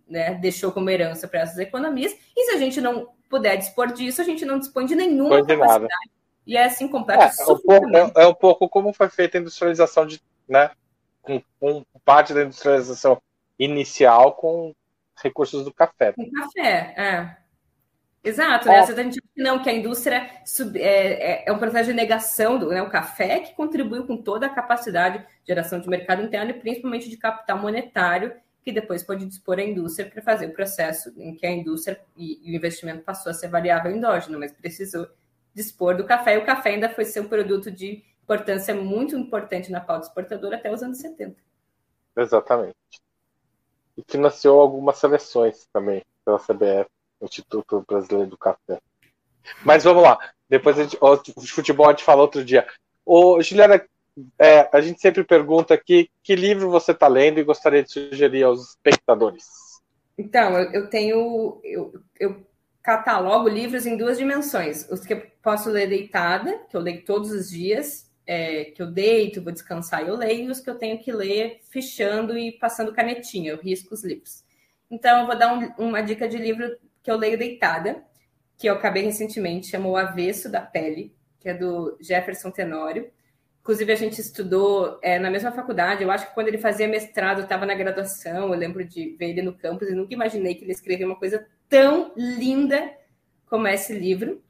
né, deixou como herança para essas economias. E se a gente não puder dispor disso, a gente não dispõe de nenhuma capacidade. E é assim completo. É, é, um pouco, é, é, um pouco como foi feita a industrialização de, né? Com, com, parte da industrialização inicial com recursos do café. Com café, é. Exato, né? A gente não que a indústria sub, é, é, é, um processo de negação do né, o café que contribuiu com toda a capacidade de geração de mercado interno e principalmente de capital monetário que depois pode dispor a indústria para fazer o processo em que a indústria e, e o investimento passou a ser variável endógeno, mas precisou dispor do café, e o café ainda foi ser um produto de importância muito importante na pauta exportadora até os anos 70. Exatamente. E financiou algumas seleções também pela CBF, Instituto Brasileiro do Café. Mas vamos lá. Depois a gente, o futebol a gente fala outro dia. Ô, Juliana, é, a gente sempre pergunta aqui que livro você está lendo e gostaria de sugerir aos espectadores. Então, eu, eu tenho. Eu, eu catalogo livros em duas dimensões. Os que eu posso ler deitada, que eu leio todos os dias, é, que eu deito, vou descansar e eu leio, e os que eu tenho que ler fichando e passando canetinha, eu risco os livros. Então, eu vou dar um, uma dica de livro que eu leio deitada, que eu acabei recentemente, chamou Avesso da Pele, que é do Jefferson Tenório. Inclusive, a gente estudou é, na mesma faculdade. Eu acho que quando ele fazia mestrado, estava na graduação. Eu lembro de ver ele no campus e nunca imaginei que ele escrevia uma coisa tão linda como esse livro.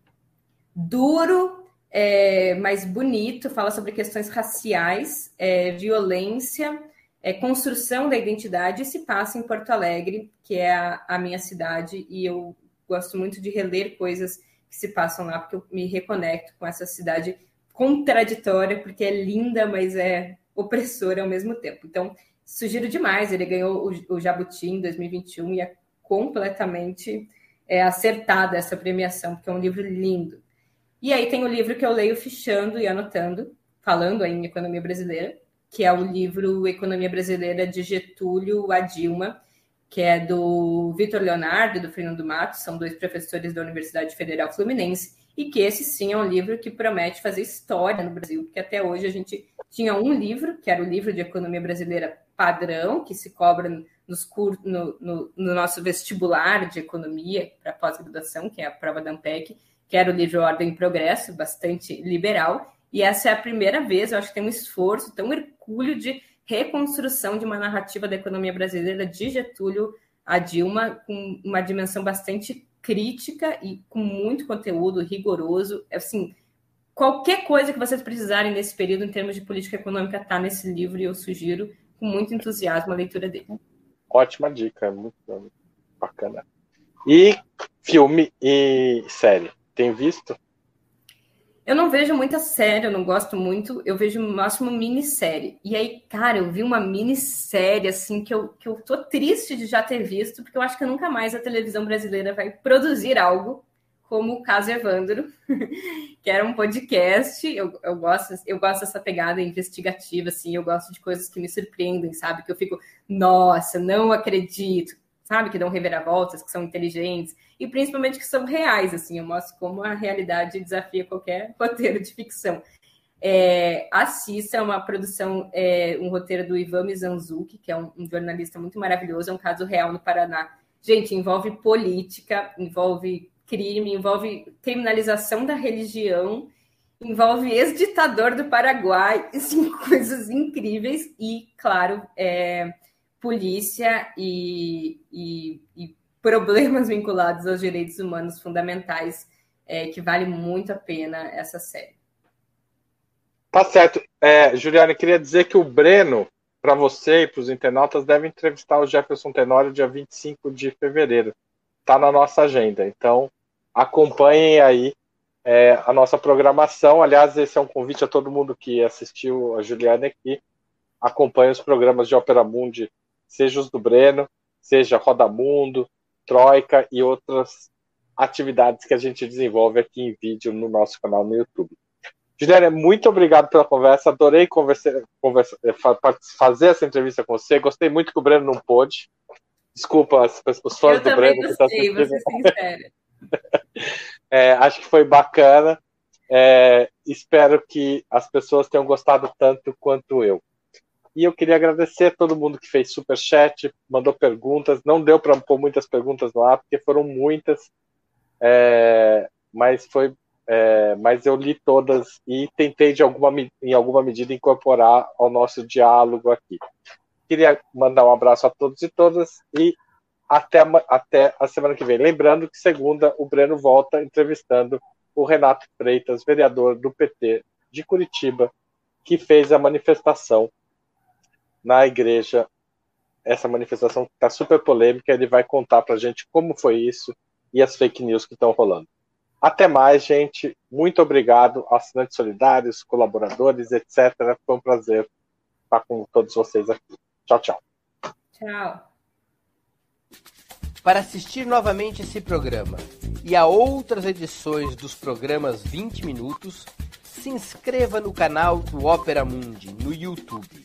Duro, é, mas bonito, fala sobre questões raciais, é, violência, é, construção da identidade e se passa em Porto Alegre, que é a, a minha cidade, e eu gosto muito de reler coisas que se passam lá, porque eu me reconecto com essa cidade contraditória, porque é linda, mas é opressora ao mesmo tempo. Então, sugiro demais. Ele ganhou o, o Jabuti em 2021 e é completamente é, acertada essa premiação, porque é um livro lindo. E aí tem o livro que eu leio fichando e anotando, falando em economia brasileira, que é o livro Economia Brasileira de Getúlio a Dilma, que é do Vitor Leonardo e do Fernando Matos, são dois professores da Universidade Federal Fluminense, e que esse sim é um livro que promete fazer história no Brasil, porque até hoje a gente tinha um livro, que era o livro de economia brasileira padrão, que se cobra nos no, no, no nosso vestibular de economia para pós-graduação, que é a prova da AMPEC, que era o livro Ordem e Progresso, bastante liberal, e essa é a primeira vez, eu acho que tem um esforço tão hercúleo de reconstrução de uma narrativa da economia brasileira de Getúlio a Dilma, com uma dimensão bastante crítica e com muito conteúdo rigoroso. Assim, qualquer coisa que vocês precisarem nesse período em termos de política econômica está nesse livro e eu sugiro com muito entusiasmo a leitura dele. Ótima dica, é muito, muito bacana. E filme e série, tem visto? Eu não vejo muita série, eu não gosto muito, eu vejo no máximo minissérie. E aí, cara, eu vi uma minissérie, assim, que eu, que eu tô triste de já ter visto, porque eu acho que nunca mais a televisão brasileira vai produzir algo como o caso Evandro, que era um podcast. Eu, eu, gosto, eu gosto dessa pegada investigativa, assim, eu gosto de coisas que me surpreendem, sabe? Que eu fico, nossa, não acredito, sabe? Que dão reviravoltas, que são inteligentes, e principalmente que são reais, assim, eu mostro como a realidade desafia qualquer roteiro de ficção. É, Assista é uma produção, é, um roteiro do Ivan Mizanzuki, que é um, um jornalista muito maravilhoso, é um caso real no Paraná. Gente, envolve política, envolve crime, envolve criminalização da religião, envolve ex-ditador do Paraguai, assim, coisas incríveis e, claro, é, polícia e, e, e, problemas vinculados aos direitos humanos fundamentais, é, que vale muito a pena essa série. Tá certo. É, Juliana, queria dizer que o Breno, para você e para os internautas, deve entrevistar o Jefferson Tenório dia 25 de fevereiro. Está na nossa agenda. Então, acompanhem aí é, a nossa programação. Aliás, esse é um convite a todo mundo que assistiu a Juliana aqui. Acompanhe os programas de Ópera Mundi, seja os do Breno, seja Roda Mundo, Troika e outras atividades que a gente desenvolve aqui em vídeo no nosso canal no YouTube. Juliana, muito obrigado pela conversa. Adorei conversar, conversa, fazer essa entrevista com você. Gostei muito que o Breno não pôde. Desculpa os fãs Eu do Breno. Gostei, vou ser sincera. é, acho que foi bacana. É, espero que as pessoas tenham gostado tanto quanto eu. E eu queria agradecer a todo mundo que fez super chat, mandou perguntas. Não deu para pôr muitas perguntas lá, porque foram muitas, é, mas foi, é, mas eu li todas e tentei de alguma em alguma medida incorporar ao nosso diálogo aqui. Queria mandar um abraço a todos e todas e até, até a semana que vem. Lembrando que segunda o Breno volta entrevistando o Renato Freitas, vereador do PT de Curitiba, que fez a manifestação na igreja. Essa manifestação está super polêmica. Ele vai contar para a gente como foi isso e as fake news que estão rolando. Até mais, gente. Muito obrigado, assinantes solidários, colaboradores, etc. Foi um prazer estar com todos vocês aqui. Tchau, tchau. Tchau. Para assistir novamente esse programa e a outras edições dos programas 20 Minutos, se inscreva no canal do Opera Mundi no YouTube.